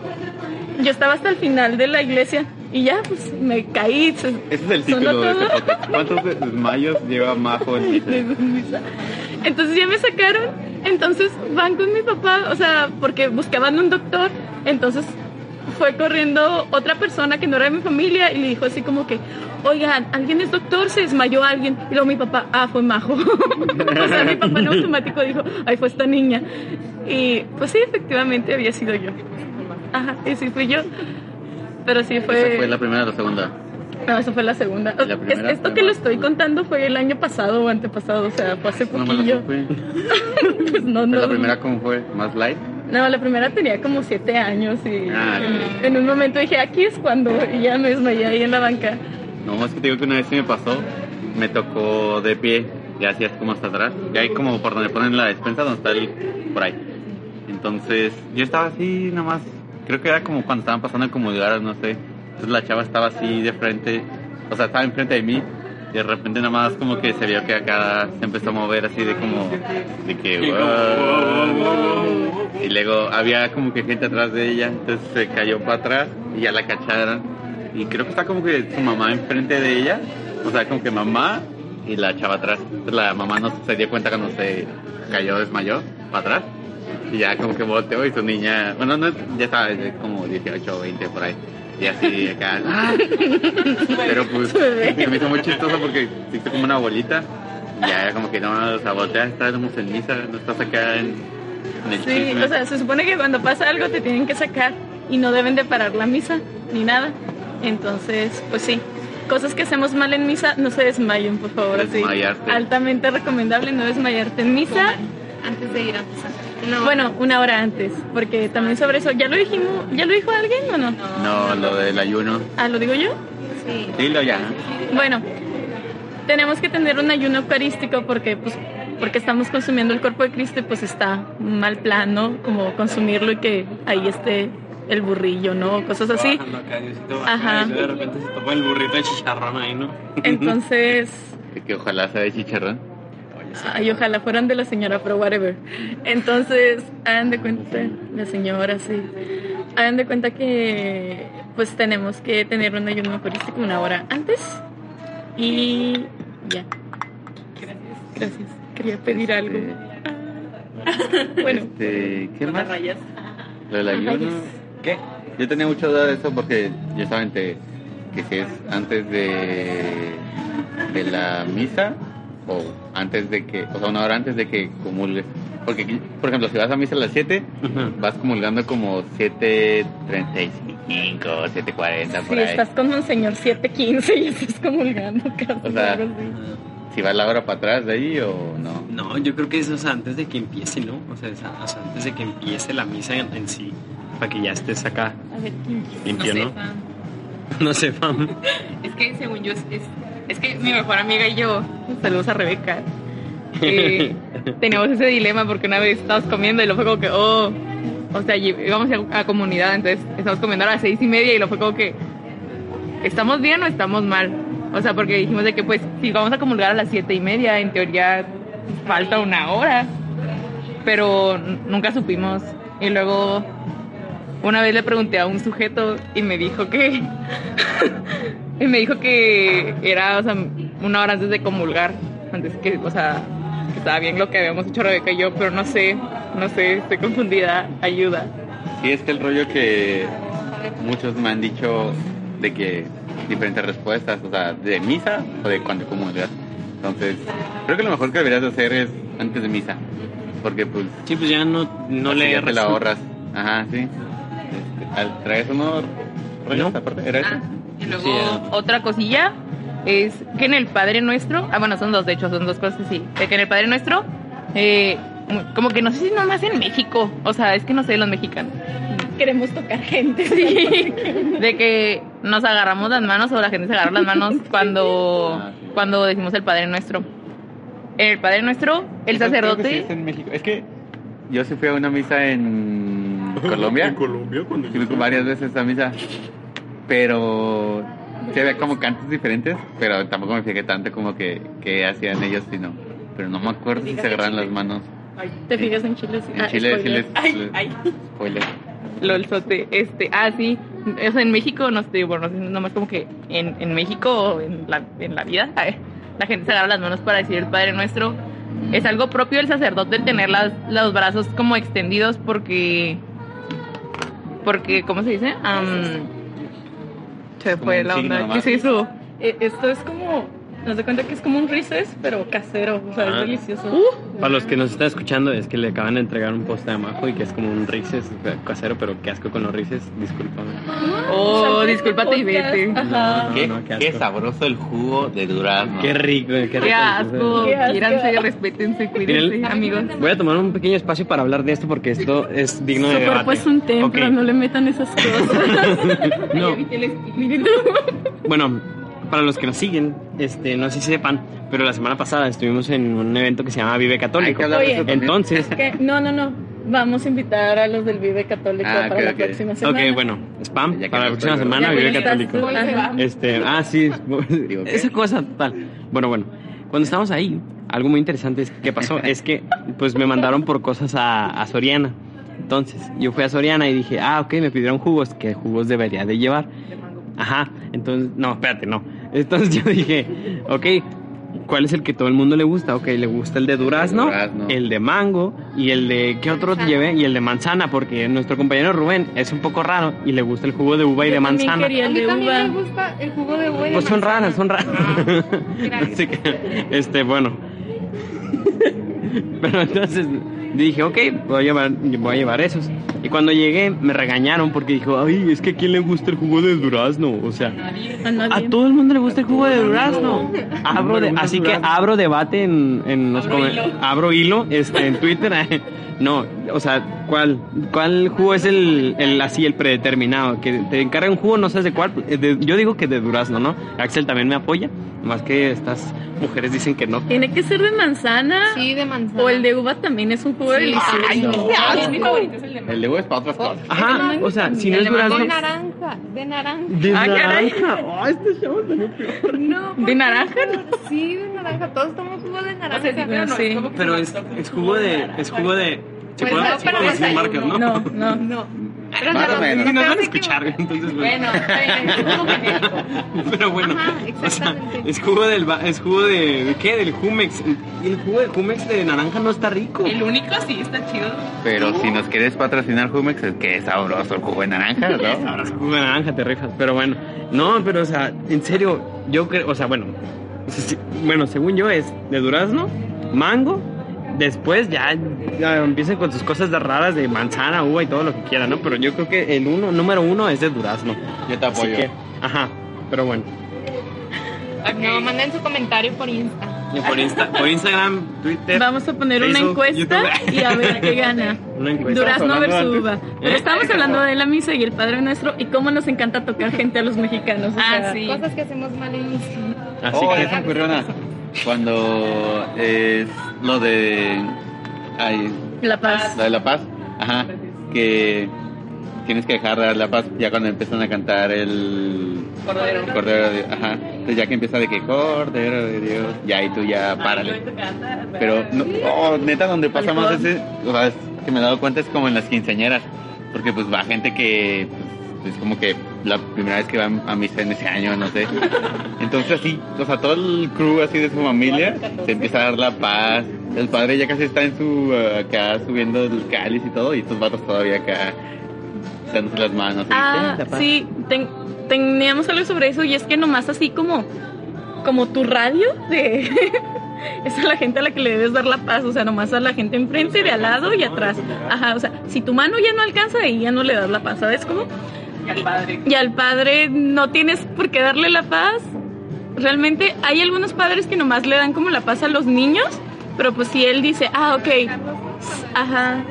yo estaba hasta el final de la iglesia y ya, pues me caí. se- Ese es el título de este podcast. ¿Cuántos desmayos lleva Majo en misa? Entonces ya me sacaron, entonces van con mi papá, o sea, porque buscaban un doctor, entonces fue corriendo otra persona que no era de mi familia y le dijo así como que, oigan, alguien es doctor, se desmayó alguien. Y luego mi papá, ah, fue majo. [laughs] o sea, mi papá en automático dijo, ay, fue esta niña. Y pues sí, efectivamente había sido yo. Ajá, y sí fui yo. Pero sí fue... ¿Esa fue la primera o la segunda? No, eso fue la segunda. ¿Y la Es- primera esto que lo estoy contando fue el año pasado o antepasado, o sea, fue hace No poquillo. supe. [laughs] Pues no, ¿Pero no. ¿La primera cómo fue? ¿Más light? No, la primera tenía como siete años y Ah, en, en un momento dije, aquí es cuando, y ya me desmayé ahí en la banca. No, es que te digo que una vez sí me pasó. Me tocó de pie, ya así es como hasta atrás. Y ahí como por donde ponen la despensa, donde está el... por ahí. Entonces, yo estaba así nomás. Creo que era como cuando estaban pasando el comulgar, no sé. Entonces la chava estaba así de frente, o sea, estaba enfrente de mí. De repente nomás como que se vio que acá se empezó a mover así de como... De que... "Wow". Y luego había como que gente atrás de ella, entonces se cayó para atrás y ya la cacharon. Y creo que está como que su mamá enfrente de ella, o sea, como que mamá y la chava atrás. Entonces la mamá no se dio cuenta cuando se cayó, desmayó, para atrás. Y ya como que volteó y su niña, bueno, no, ya estaba de como 18 o 20 por ahí. Y así acá. ¡ah! Pero pues se me hizo muy chistoso porque hizo como una bolita. Y ya como que no, o sea, voltea, estamos en misa, no estás acá en, en el Sí, chisme. o sea, se supone que cuando pasa algo te tienen que sacar y no deben de parar la misa ni nada. Entonces, pues sí, cosas que hacemos mal en misa, no se desmayen, por favor. Desmayarte. Altamente recomendable no desmayarte en misa. Antes de ir a misa. No. Bueno, una hora antes, porque también sobre eso, ¿ya lo dijimos? ¿Ya lo dijo alguien o no? No, lo del ayuno. Ah, ¿lo digo yo? Sí. Dilo ya. Bueno, tenemos que tener un ayuno eucarístico porque pues porque estamos consumiendo el cuerpo de Cristo y pues está mal plan, ¿no? Como consumirlo y que ahí esté el burrillo, ¿no? Cosas así. Ajá. de repente se topa el burrito de chicharrón ahí, ¿no? Entonces, que ojalá sea de chicharrón. Ay, ojalá fueran de la señora, pero whatever. Entonces, hagan de cuenta, la señora, sí. Hagan de cuenta que pues tenemos que tener un ayuno eucarístico una hora antes y ya. Gracias. Gracias. Quería pedir algo. Bueno, Este, ¿qué más? rayas. Lo del ayuno. Rayas. ¿Qué? Yo tenía mucha duda de eso porque yo saben que, que si es antes de, de la misa o antes de que, o sea, una hora antes de que comulgues. Porque, por ejemplo, si vas a misa a las 7, vas comulgando como 7.35, 7.40 por si ahí. estás con Monseñor 715 y estás comulgando casi O sea, algo así. Si va la hora para atrás de ahí o no. No, yo creo que eso es antes de que empiece, ¿no? O sea, es a- o sea, antes de que empiece la misa en, en sí, para que ya estés acá A ver, sé, ¿no? fam. [laughs] No sé, fam. Es que según yo, es, es, es que mi mejor amiga y yo, saludos a Rebeca, [laughs] eh, teníamos ese dilema porque una vez estábamos comiendo y lo fue como que, oh, o sea, íbamos a, a comunidad, entonces estábamos comiendo a las seis y media y lo fue como que, ¿estamos bien o estamos mal? O sea, porque dijimos de que pues si vamos a comulgar a las siete y media, en teoría falta una hora, pero nunca supimos. Y luego una vez le pregunté a un sujeto y me dijo que [laughs] y me dijo que era, o sea, una hora antes de comulgar, antes que, o sea, que estaba bien lo que habíamos hecho Rebeca y yo, pero no sé, no sé, estoy confundida, ayuda. Sí, es que el rollo que muchos me han dicho de que diferentes respuestas, o sea, de misa o de cuando comulgas. Entonces, creo que lo mejor que deberías de hacer es antes de misa, porque pues Sí, pues ya no, no le ya te la resta- ahorras. Ajá, sí. Este, al- ¿Traes uno? Ah, y luego Sí, otra cosilla es que en el Padre Nuestro, ah bueno, son dos, de hecho, son dos cosas, sí. De que en el Padre Nuestro, eh, como que no sé si nomás en México, o sea, es que no sé, los mexicanos. Queremos tocar gente. Sí, de que nos agarramos las manos o la gente se agarra las manos cuando, Ah, sí. cuando decimos el Padre Nuestro. En el Padre Nuestro, el Eso creo que sí sacerdote... es en México. Es que yo sí fui a una misa en [laughs] Colombia. Colombia, cuando fui varias veces a misa. Pero se ve como cantos diferentes, pero tampoco me fijé tanto como que, que hacían ellos, sino. Pero no me acuerdo si se agarran las manos. Te fijas en Chile. sí. En Ah, Chile sí spoiler. Ay, ay. spoiler. Lolzote, este, ah, sí, o sea, en México, no sé, bueno, nomás como que en, en México, o en la, en la vida, ay, la gente se agarra las manos para decir el Padre Nuestro. Es algo propio del sacerdote el tener las, los brazos como extendidos porque, porque, ¿cómo se dice? Am, se fue la onda. ¿Qué es eso? Eh, Esto es como. Nos da cuenta que es como un recess, pero casero. O sea, Ah. es delicioso. Para los que nos están escuchando, es que le acaban de entregar un post de Amajo y que es como un Rices casero, pero qué asco con los Rices, discúlpame. Oh, discúlpate y vete. Ajá. No, Qué, no, qué qué asco. sabroso el jugo de durazno. Qué rico, qué rico. Qué asco, quiéranse, respétense, cuídense, amigos. Voy a tomar un pequeño espacio para hablar de esto porque esto es digno de debate. es un templo, no le metan esas cosas. [laughs] No. [laughs] Bueno, para los que nos siguen, este, no sé si sepan, pero la semana pasada estuvimos en un evento que se llama Vive Hay Católico. que hablar de Oye. Entonces, No, no, no. Vamos a invitar a los del Vive Católico Ah, para la próxima semana. ok, bueno, spam para la próxima semana Ya Vive Católico. Este, ah, sí, [laughs] esa cosa tal. Bueno, bueno, cuando estábamos ahí, algo muy interesante es- que pasó es que, pues, me mandaron por cosas a, a Soriana. Entonces, yo fui a Soriana y dije, ah, ok, me pidieron jugos, ¿qué jugos debería de llevar? Ajá, entonces, no, espérate, no. Entonces yo dije, ok, ¿cuál es el que todo el mundo le gusta? Ok, le gusta el de durazno, Durazno. el de mango y el de, ¿qué otro Manzana. llevé? Y el de manzana, porque nuestro compañero Rubén es un poco raro y le gusta el jugo de uva y Yo de también manzana. quería A el mí de también uva. me gusta el jugo de uva. y de Pues son manzana. raras, son raras. Ah. [laughs] Así que, este, bueno. [laughs] Pero entonces dije, ok, voy a, llevar, voy a llevar esos. Y cuando llegué me regañaron porque dijo, ay, es que a quién le gusta el jugo de durazno. O sea, A nadie. a todo el mundo le gusta el jugo de durazno. Abro de- así que abro debate en, en los Abro hilo. abro hilo este, en Twitter. [laughs] No, o sea, ¿cuál, cuál jugo es el, el así, el predeterminado? Que te encarga un jugo, no sé de cuál. eh, de- yo digo que de durazno, ¿no? Axel también me apoya, más que estas mujeres dicen que no. Tiene que ser de manzana. Sí, de manzana. O el de uva también es un jugo Sí. delicioso. Ay, No, no. mi favorito es el de El de huevo es para otras cosas. Ajá, o sea, si no El es durazno. De naranja, de naranja. De Ah, naranja. [laughs] Oh, este chavo salió peor. No, ¿De naranja? Sí, de naranja. Todos tomamos jugo de naranja. O sea, sí, pero no, Sí. es como que Pero se es, me es jugo de. Es jugo de. Pues no, para decir marcas, ¿no? No, no. No. Pero Más o no, menos. Y nos van a escuchar, entonces bueno. Bueno. [laughs] Pero bueno, Ajá, o sea, exactamente. es jugo del ba- es jugo de, ¿de qué? Del Jumex. Y el jugo de Jumex de naranja no está rico. El único sí está chido. Pero si nos quieres patrocinar Jumex, es que es sabroso el jugo de naranja, ¿no? Ahora es jugo de naranja te rifas, pero bueno. No, pero o sea, en serio, yo creo, o sea, bueno, bueno, según yo es de durazno, mango, después ya, ya empiecen con sus cosas de raras de manzana, uva y todo lo que quieran, ¿no? Pero yo creo que el uno, número uno es de durazno. Yo te Así apoyo. que, ajá, pero bueno. No, manden su comentario por Insta. Por, Insta- por Instagram, Twitter. Vamos a poner una encuesta YouTube. y a ver qué gana. [laughs] Una encuesta. Durazno versus uva. Pero ¿Eh? estamos hablando de la misa y el Padre Nuestro y cómo nos encanta tocar gente a los mexicanos. o Ah, sea, sí. Cosas que hacemos mal en misa. Así oh, que, ya se ocurrió una. Cuando es lo de. Ay, La paz. lo de la paz. Ajá. Que tienes que dejar de dar la paz ya cuando empiezan a cantar el. Cordero. Cordero de Ajá. Entonces ya que empieza de que Cordero de Dios. Ya y tú ya párale. Pero, no, oh, neta, donde pasa más ese, o sea, es que me he dado cuenta es como en las quinceañeras, porque pues va gente que, pues, es como que la primera vez que va a misa en ese año, no sé. Entonces así, o sea, todo el crew así de su familia se empieza a dar la paz. El padre ya casi está en su, uh, acá subiendo el cáliz y todo, y estos vatos todavía acá dándose las manos. Ah, "Eh, la paz". sí, ten- teníamos algo sobre eso y es que nomás así como, como tu radio de... [laughs] Es a la gente a la que le debes dar la paz, o sea, nomás a la gente enfrente, de al lado y atrás. Ajá, o sea, si tu mano ya no alcanza, ahí ya no le das la paz, ¿sabes cómo? Y al padre. Y al padre no tienes por qué darle la paz. Realmente hay algunos padres que nomás le dan como la paz a los niños, pero pues si él dice, ah, ok, ajá.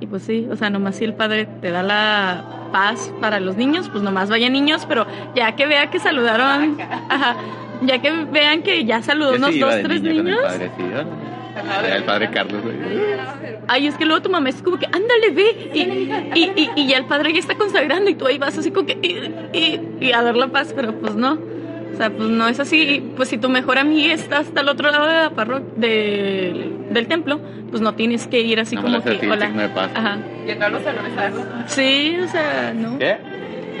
Y pues sí, o sea, nomás si el padre te da la paz para los niños, pues nomás vayan niños, pero ya que vea que saludaron, ajá, ya que vean que ya saludó Yo unos dos, tres niños. El padre, sí, ¿no? Era el padre Carlos, güey. Ay, es que luego tu mamá es como que, ándale, ve. Y, y, y, y ya el padre ya está consagrando y tú ahí vas así como que, y, y, y a dar la paz, pero pues no. O sea, pues no es así. Pues si tu mejor amiga está hasta el otro lado de la parro del, del templo, pues no tienes que ir así No, como que, hola. de paz. Ajá. Los salones, ¿sabes? Sí, o sea, no. ¿Qué?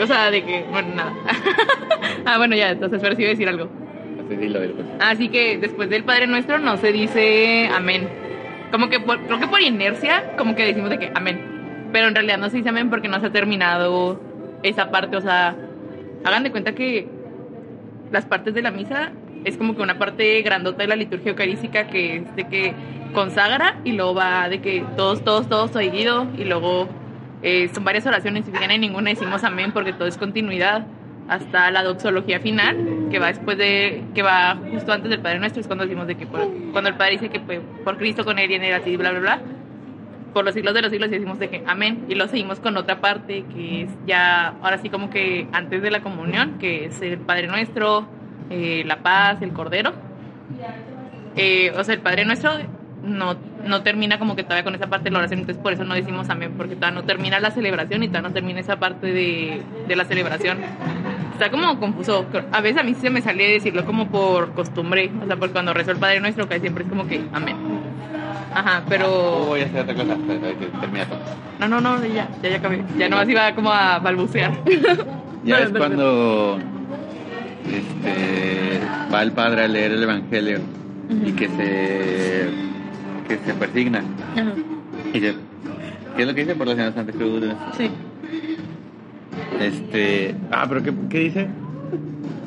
O sea, de que, bueno, nada. [laughs] ah, bueno, ya, entonces, pero sí iba a decir algo. Sí, dilo, pues. Así que después del Padre Nuestro no se dice amén. Como que por- creo que por inercia, como que decimos de que amén. Pero en realidad no se dice amén porque no se ha terminado esa parte. O sea, hagan de cuenta que las partes de la misa es como que una parte grandota de la liturgia eucarística que es de que consagra y luego va de que todos, todos, todos seguido y luego eh, son varias oraciones y bien en ninguna decimos amén porque todo es continuidad hasta la doxología final que va después de que va justo antes del Padre Nuestro es cuando decimos de que por- cuando el Padre dice que pues, por Cristo con él y en él así bla bla bla. Por los siglos de los siglos y decimos de que amén y lo seguimos con otra parte que es ya ahora sí como que antes de la comunión que es el Padre Nuestro eh, la paz el Cordero. Eh, o sea el Padre Nuestro no, no termina como que todavía con esa parte de la oración entonces por eso no decimos amén porque todavía no termina la celebración y todavía no termina esa parte de, de la celebración está como confuso a veces a mí se me sale decirlo como por costumbre o sea porque cuando rezo el Padre Nuestro que siempre es como que amén ajá pero Oh, voy a hacer otra cosa. Termina todo. no, no, no, ya, ya, ya acabé. Ya nomás iba como a balbucear. [laughs] Ya es cuando este, va el padre a leer el evangelio y que se que se persigna Ajá. y ¿qué es lo que dice por la Señora Santa Cruz? Sí. Este, ah, pero qué, qué dice?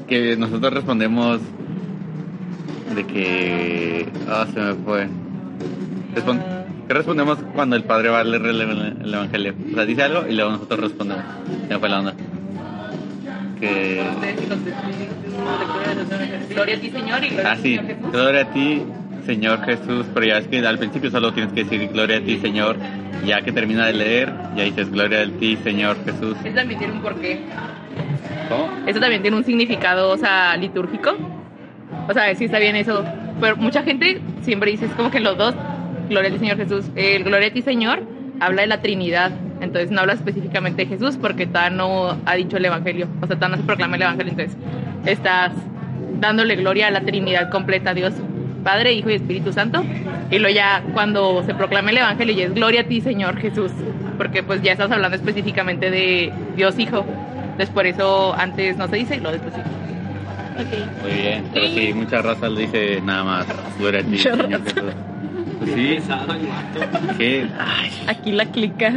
Que nosotros respondemos de que ah se me fue. ¿Qué respondemos cuando el padre va a leer el, el evangelio? O sea, dice algo y luego nosotros respondemos. Se me fue la onda. Que Gloria a ti, Señor, y gloria Ah, sí. Señor Jesús. Gloria a ti, Señor Jesús. Pero ya es que al principio solo tienes que decir Gloria a ti, Señor. Ya que termina de leer, ya dices Gloria a ti, Señor Jesús. Eso también tiene un porqué. ¿Cómo? Eso también tiene un significado, o sea, litúrgico. O sea, sí está bien eso. Pero mucha gente siempre dice, es como que los dos, Gloria a ti, Señor Jesús. El Gloria a ti, Señor, habla de la Trinidad. Entonces no habla específicamente de Jesús porque todavía no ha dicho el Evangelio. O sea, todavía no se proclama el Evangelio. Entonces estás dándole gloria a la Trinidad completa, Dios Padre, Hijo y Espíritu Santo. Y luego ya cuando se proclama el Evangelio ya es gloria a ti, Señor Jesús. Porque pues ya estás hablando específicamente de Dios Hijo. Entonces por eso antes no se dice y luego después sí. Muy bien, pero sí, mucha raza le dice nada más, gloria a ti, Mucha Señor raza. Jesús. Pues sí, que, ay, Aquí la clica.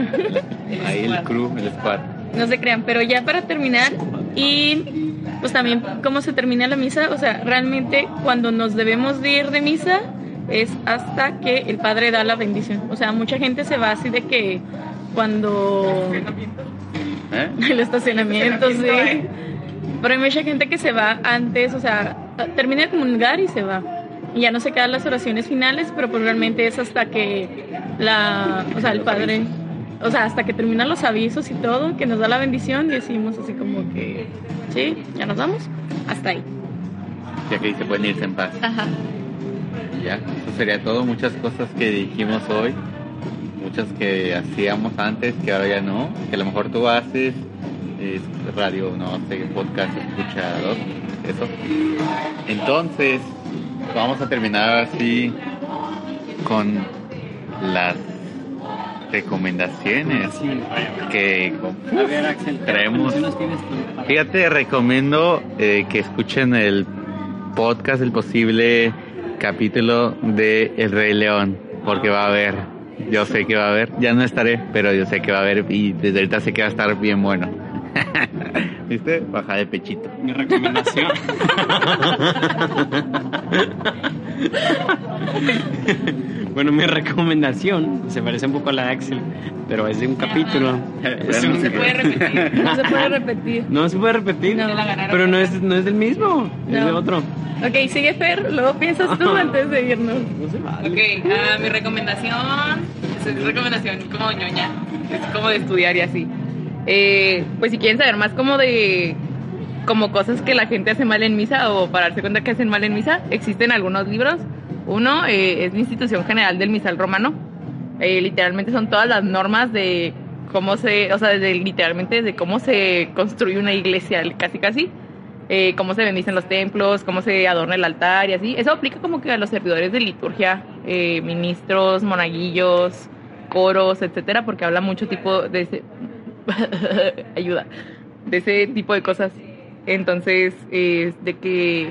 ahí el crew, el squad. No se crean, pero ya para terminar y pues también cómo se termina la misa, o sea, realmente cuando nos debemos de ir de misa es hasta que el padre da la bendición. O sea, mucha gente se va así de que cuando ¿Eh? el estacionamiento, sí. Pero hay mucha gente que se va antes, o sea, termina de comulgar y se va. Y ya no se quedan las oraciones finales, pero pues realmente es hasta que la, o sea, el padre, o sea, hasta que terminan los avisos y todo, que nos da la bendición y decimos así como que, sí, ya nos vamos, hasta ahí. Ya que dice pueden irse en paz. Ajá. Y Ya, eso sería todo. Muchas cosas que dijimos hoy, muchas que hacíamos antes, que ahora ya no, que a lo mejor tú haces, es radio, no sé, podcast, escuchador, eso. Entonces, vamos a terminar así con las recomendaciones que A ver, Axel, ¿qué Traemos-? Fíjate, recomiendo eh, que escuchen el podcast, el posible capítulo de El Rey León, porque va a haber, yo sé que va a haber, ya no estaré, pero yo sé que va a haber y desde ahorita sé que va a estar bien bueno. [laughs] ¿Viste? Baja de pechito. Mi recomendación. [laughs] [laughs] bueno, mi recomendación se parece un poco a la de Axel, pero es de un capítulo. Es no un- se Puede repetir. No se puede repetir. No se puede repetir, No, pero no es, no es del mismo, es de otro. Ok, sigue Fer, luego piensas tú antes de irnos. No se vale. Ok, ah, mi recomendación, es recomendación como ñoña, es como de estudiar y así. Eh, pues si quieren saber más como de como cosas que la gente hace mal en misa o para darse cuenta que hacen mal en misa, existen algunos libros. Uno eh, es la Institución General del Misal Romano. Eh, literalmente son todas las normas de cómo se, o sea, desde, literalmente desde cómo se construye una iglesia, casi casi eh, cómo se bendicen los templos, cómo se adorna el altar y así. Eso aplica como que a los servidores de liturgia, eh, ministros, monaguillos, coros, etcétera, porque habla mucho tipo de ese [laughs] ayuda, de ese tipo de cosas. Entonces, es de que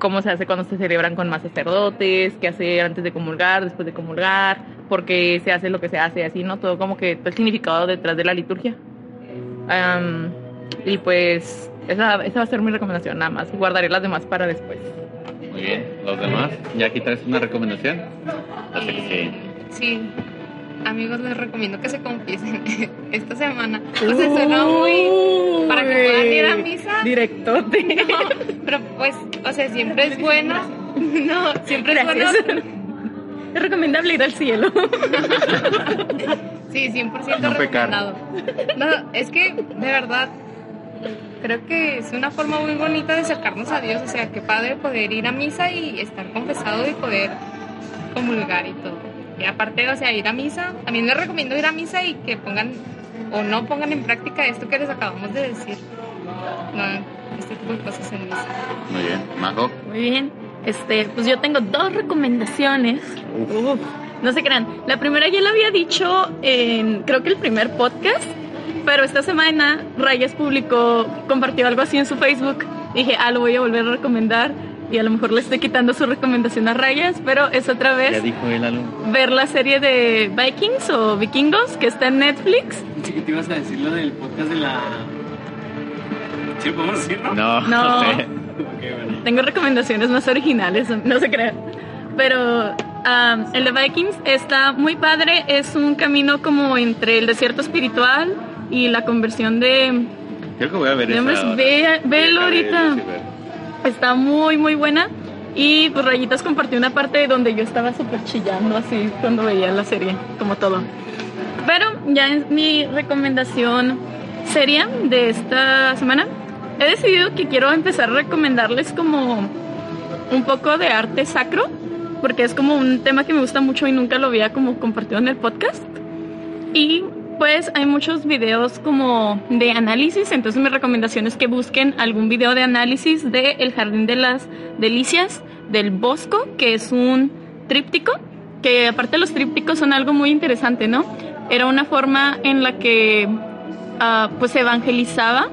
cómo se hace cuando se celebran con más sacerdotes, qué hacer antes de comulgar, después de comulgar, por qué se hace lo que se hace, así, ¿no? Todo como que todo el significado detrás de la liturgia. Am, y pues esa, esa va a ser mi recomendación nada más. Guardaré las demás para después. Muy bien, los demás, ¿ya aquí traes una recomendación? Así que sí. Sí, amigos, les recomiendo que se confiesen [laughs] esta semana. O sea, suena muy. para que puedan ir a misa. Directote. No, pero pues, o sea, siempre es bueno. [laughs] No, siempre es bueno. Gracias. Es recomendable ir al cielo. Sí, 100% No pecar. recomendado. No, es que, de verdad, creo que es una forma muy bonita de acercarnos a Dios. O sea, qué padre poder ir a misa y estar confesado y poder comulgar y todo. Y aparte, o sea, ir a misa, también les recomiendo ir a misa y que pongan o no pongan en práctica esto que les acabamos de decir. No, este tipo de cosas en misa. Muy bien, Majo. Muy bien. Este, pues yo tengo dos recomendaciones. Uf, no se crean. La primera ya la había dicho en, creo que el primer podcast, pero esta semana Rayas publicó, compartió algo así en su Facebook. Dije, ah, lo voy a volver a recomendar y a lo mejor le estoy quitando su recomendación a Rayas, pero es otra Ya vez dijo ver la serie de Vikings o Vikingos que está en Netflix. Sí, que te ibas a decir lo del podcast de la. ¿Sí lo podemos decir, no? No, No. sé. Ok, bueno. Tengo recomendaciones más originales, no se crean. Pero um, el de Vikings está muy padre. Es un camino como entre el desierto espiritual y la conversión de. Creo que voy a ver de esa. Ve- velo ahorita. Está muy, muy buena. Y pues Rayitas compartió una parte donde yo estaba súper chillando así cuando veía la serie, como todo. Pero ya es mi recomendación seria de esta semana. He decidido que quiero empezar a recomendarles como un poco de arte sacro, porque es como un tema que me gusta mucho y nunca lo había como compartido en el podcast. Y pues hay muchos videos como de análisis, entonces mi recomendación es que busquen algún video de análisis de El Jardín de las Delicias del Bosco, que es un tríptico, que aparte los trípticos son algo muy interesante, ¿no? Era una forma en la que ah, pues evangelizaba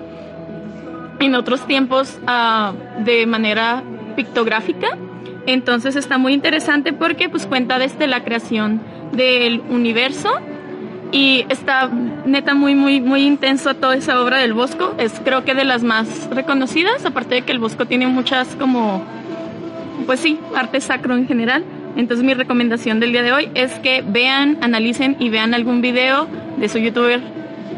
en otros tiempos ah, de manera pictográfica. Entonces está muy interesante porque pues cuenta desde la creación del universo y está neta muy muy muy intenso toda esa obra del Bosco. Es creo que de las más reconocidas, aparte de que el Bosco tiene muchas como pues sí, arte sacro en general. Entonces mi recomendación del día de hoy es que vean, analicen y vean algún video de su youtuber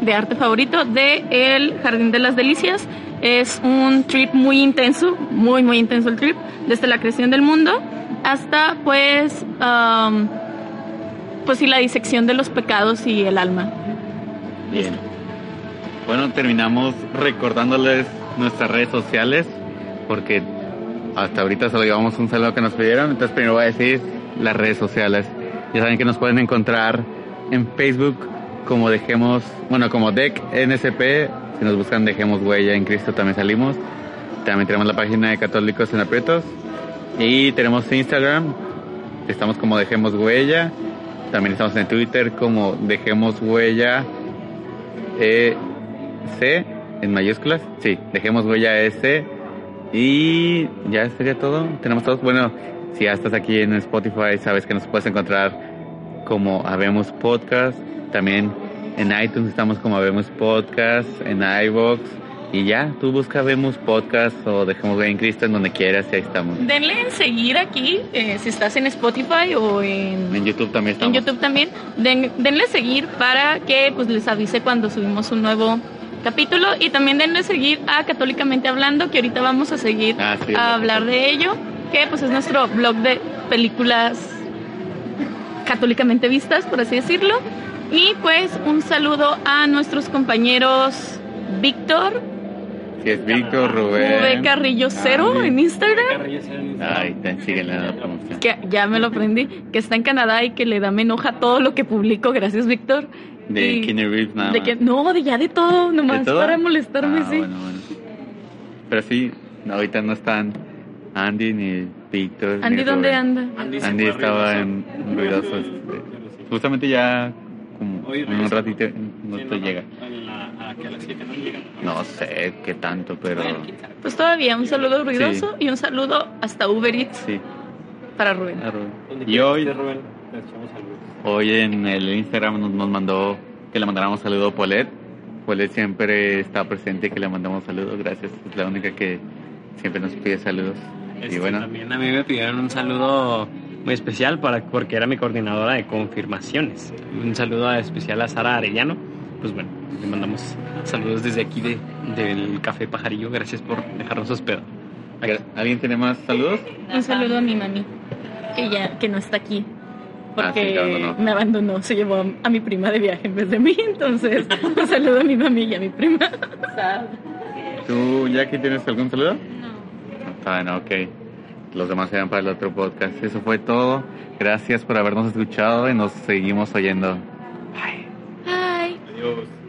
de arte favorito de El Jardín de las Delicias. Es un trip muy intenso, muy muy intenso el trip, desde la creación del mundo hasta pues um, pues sí la disección de los pecados y el alma. Bien. Bueno, terminamos recordándoles nuestras redes sociales porque hasta ahorita solo llevamos un saludo que nos pidieron, entonces primero voy a decir las redes sociales. Ya saben que nos pueden encontrar en Facebook como dejemos, bueno, como DEC NSP, si nos buscan dejemos huella en Cristo también salimos. También tenemos la página de Católicos en Aprietos y tenemos Instagram, estamos como dejemos huella También estamos en Twitter como Dejemos Huella E C en mayúsculas. Sí, Dejemos Huella S. Y ya sería todo. Tenemos todos. Bueno, si ya estás aquí en Spotify, sabes que nos puedes encontrar como Habemos Podcast. También en iTunes estamos como Habemos Podcast. En iVoox. Y ya, tú busca Habemos Podcast o Dejemos Huella en Cristo en donde quieras y ahí estamos. Denle en seguir aquí, eh, si estás en Spotify o en, En YouTube también en estamos. YouTube también. Den- denle seguir para que pues les avise cuando subimos un nuevo capítulo y también denle seguir a Católicamente Hablando, que ahorita vamos a seguir Ah, sí, a hablar de ello, que pues es nuestro blog de películas católicamente vistas, por así decirlo. Y pues un saludo a nuestros compañeros Víctor, Si es Víctor, V Rubén. Carrillo Cero Ah, en Instagram. Ay, te síguenle en la promoción. que ya me lo aprendí, que está en Canadá y que le da me enoja todo lo que publico, gracias Víctor. De Y- Keanu Reeves nada de más. que no, de ya de todo, nomás ¿De todo? para molestarme, Ah, sí. bueno, bueno. Pero sí, no, ahorita no están Andy ni Víctor. ni Andy, ¿dónde Rubén. anda? Andy, Andy estaba en ruidoso. este, Justamente ya como en un ratito no Sí, te no, llega. A la- a que a las 7 no sé qué tanto, pero Pues todavía un saludo ruidoso y un saludo hasta Uber Eats sí. para Rubén. a Rubén. Y hoy, Rubén, hoy en el Instagram nos, nos mandó que le mandáramos saludo a Polet. Polet siempre está presente, que le mandamos saludos. Gracias, es la única que siempre nos pide saludos. Y Este, bueno, También a mí me pidieron un saludo muy especial para, porque era mi coordinadora de confirmaciones. Un saludo especial a Sara Arellano. Pues bueno, le mandamos saludos desde aquí de, del Café Pajarillo. Gracias por dejarnos hospedar. ¿alguien tiene más saludos? Un saludo a mi mami, que ya que no está aquí. Ah, sí, Porque te abandonó. me abandonó, se llevó a, a mi prima de viaje en vez de mí, entonces [laughs] un saludo a mi mami y a mi prima. ¿Tú, Jackie, tienes algún saludo? Ah, bueno, ok. Los demás eran para el otro podcast. Eso fue todo. Gracias por habernos escuchado y nos seguimos oyendo. Adiós.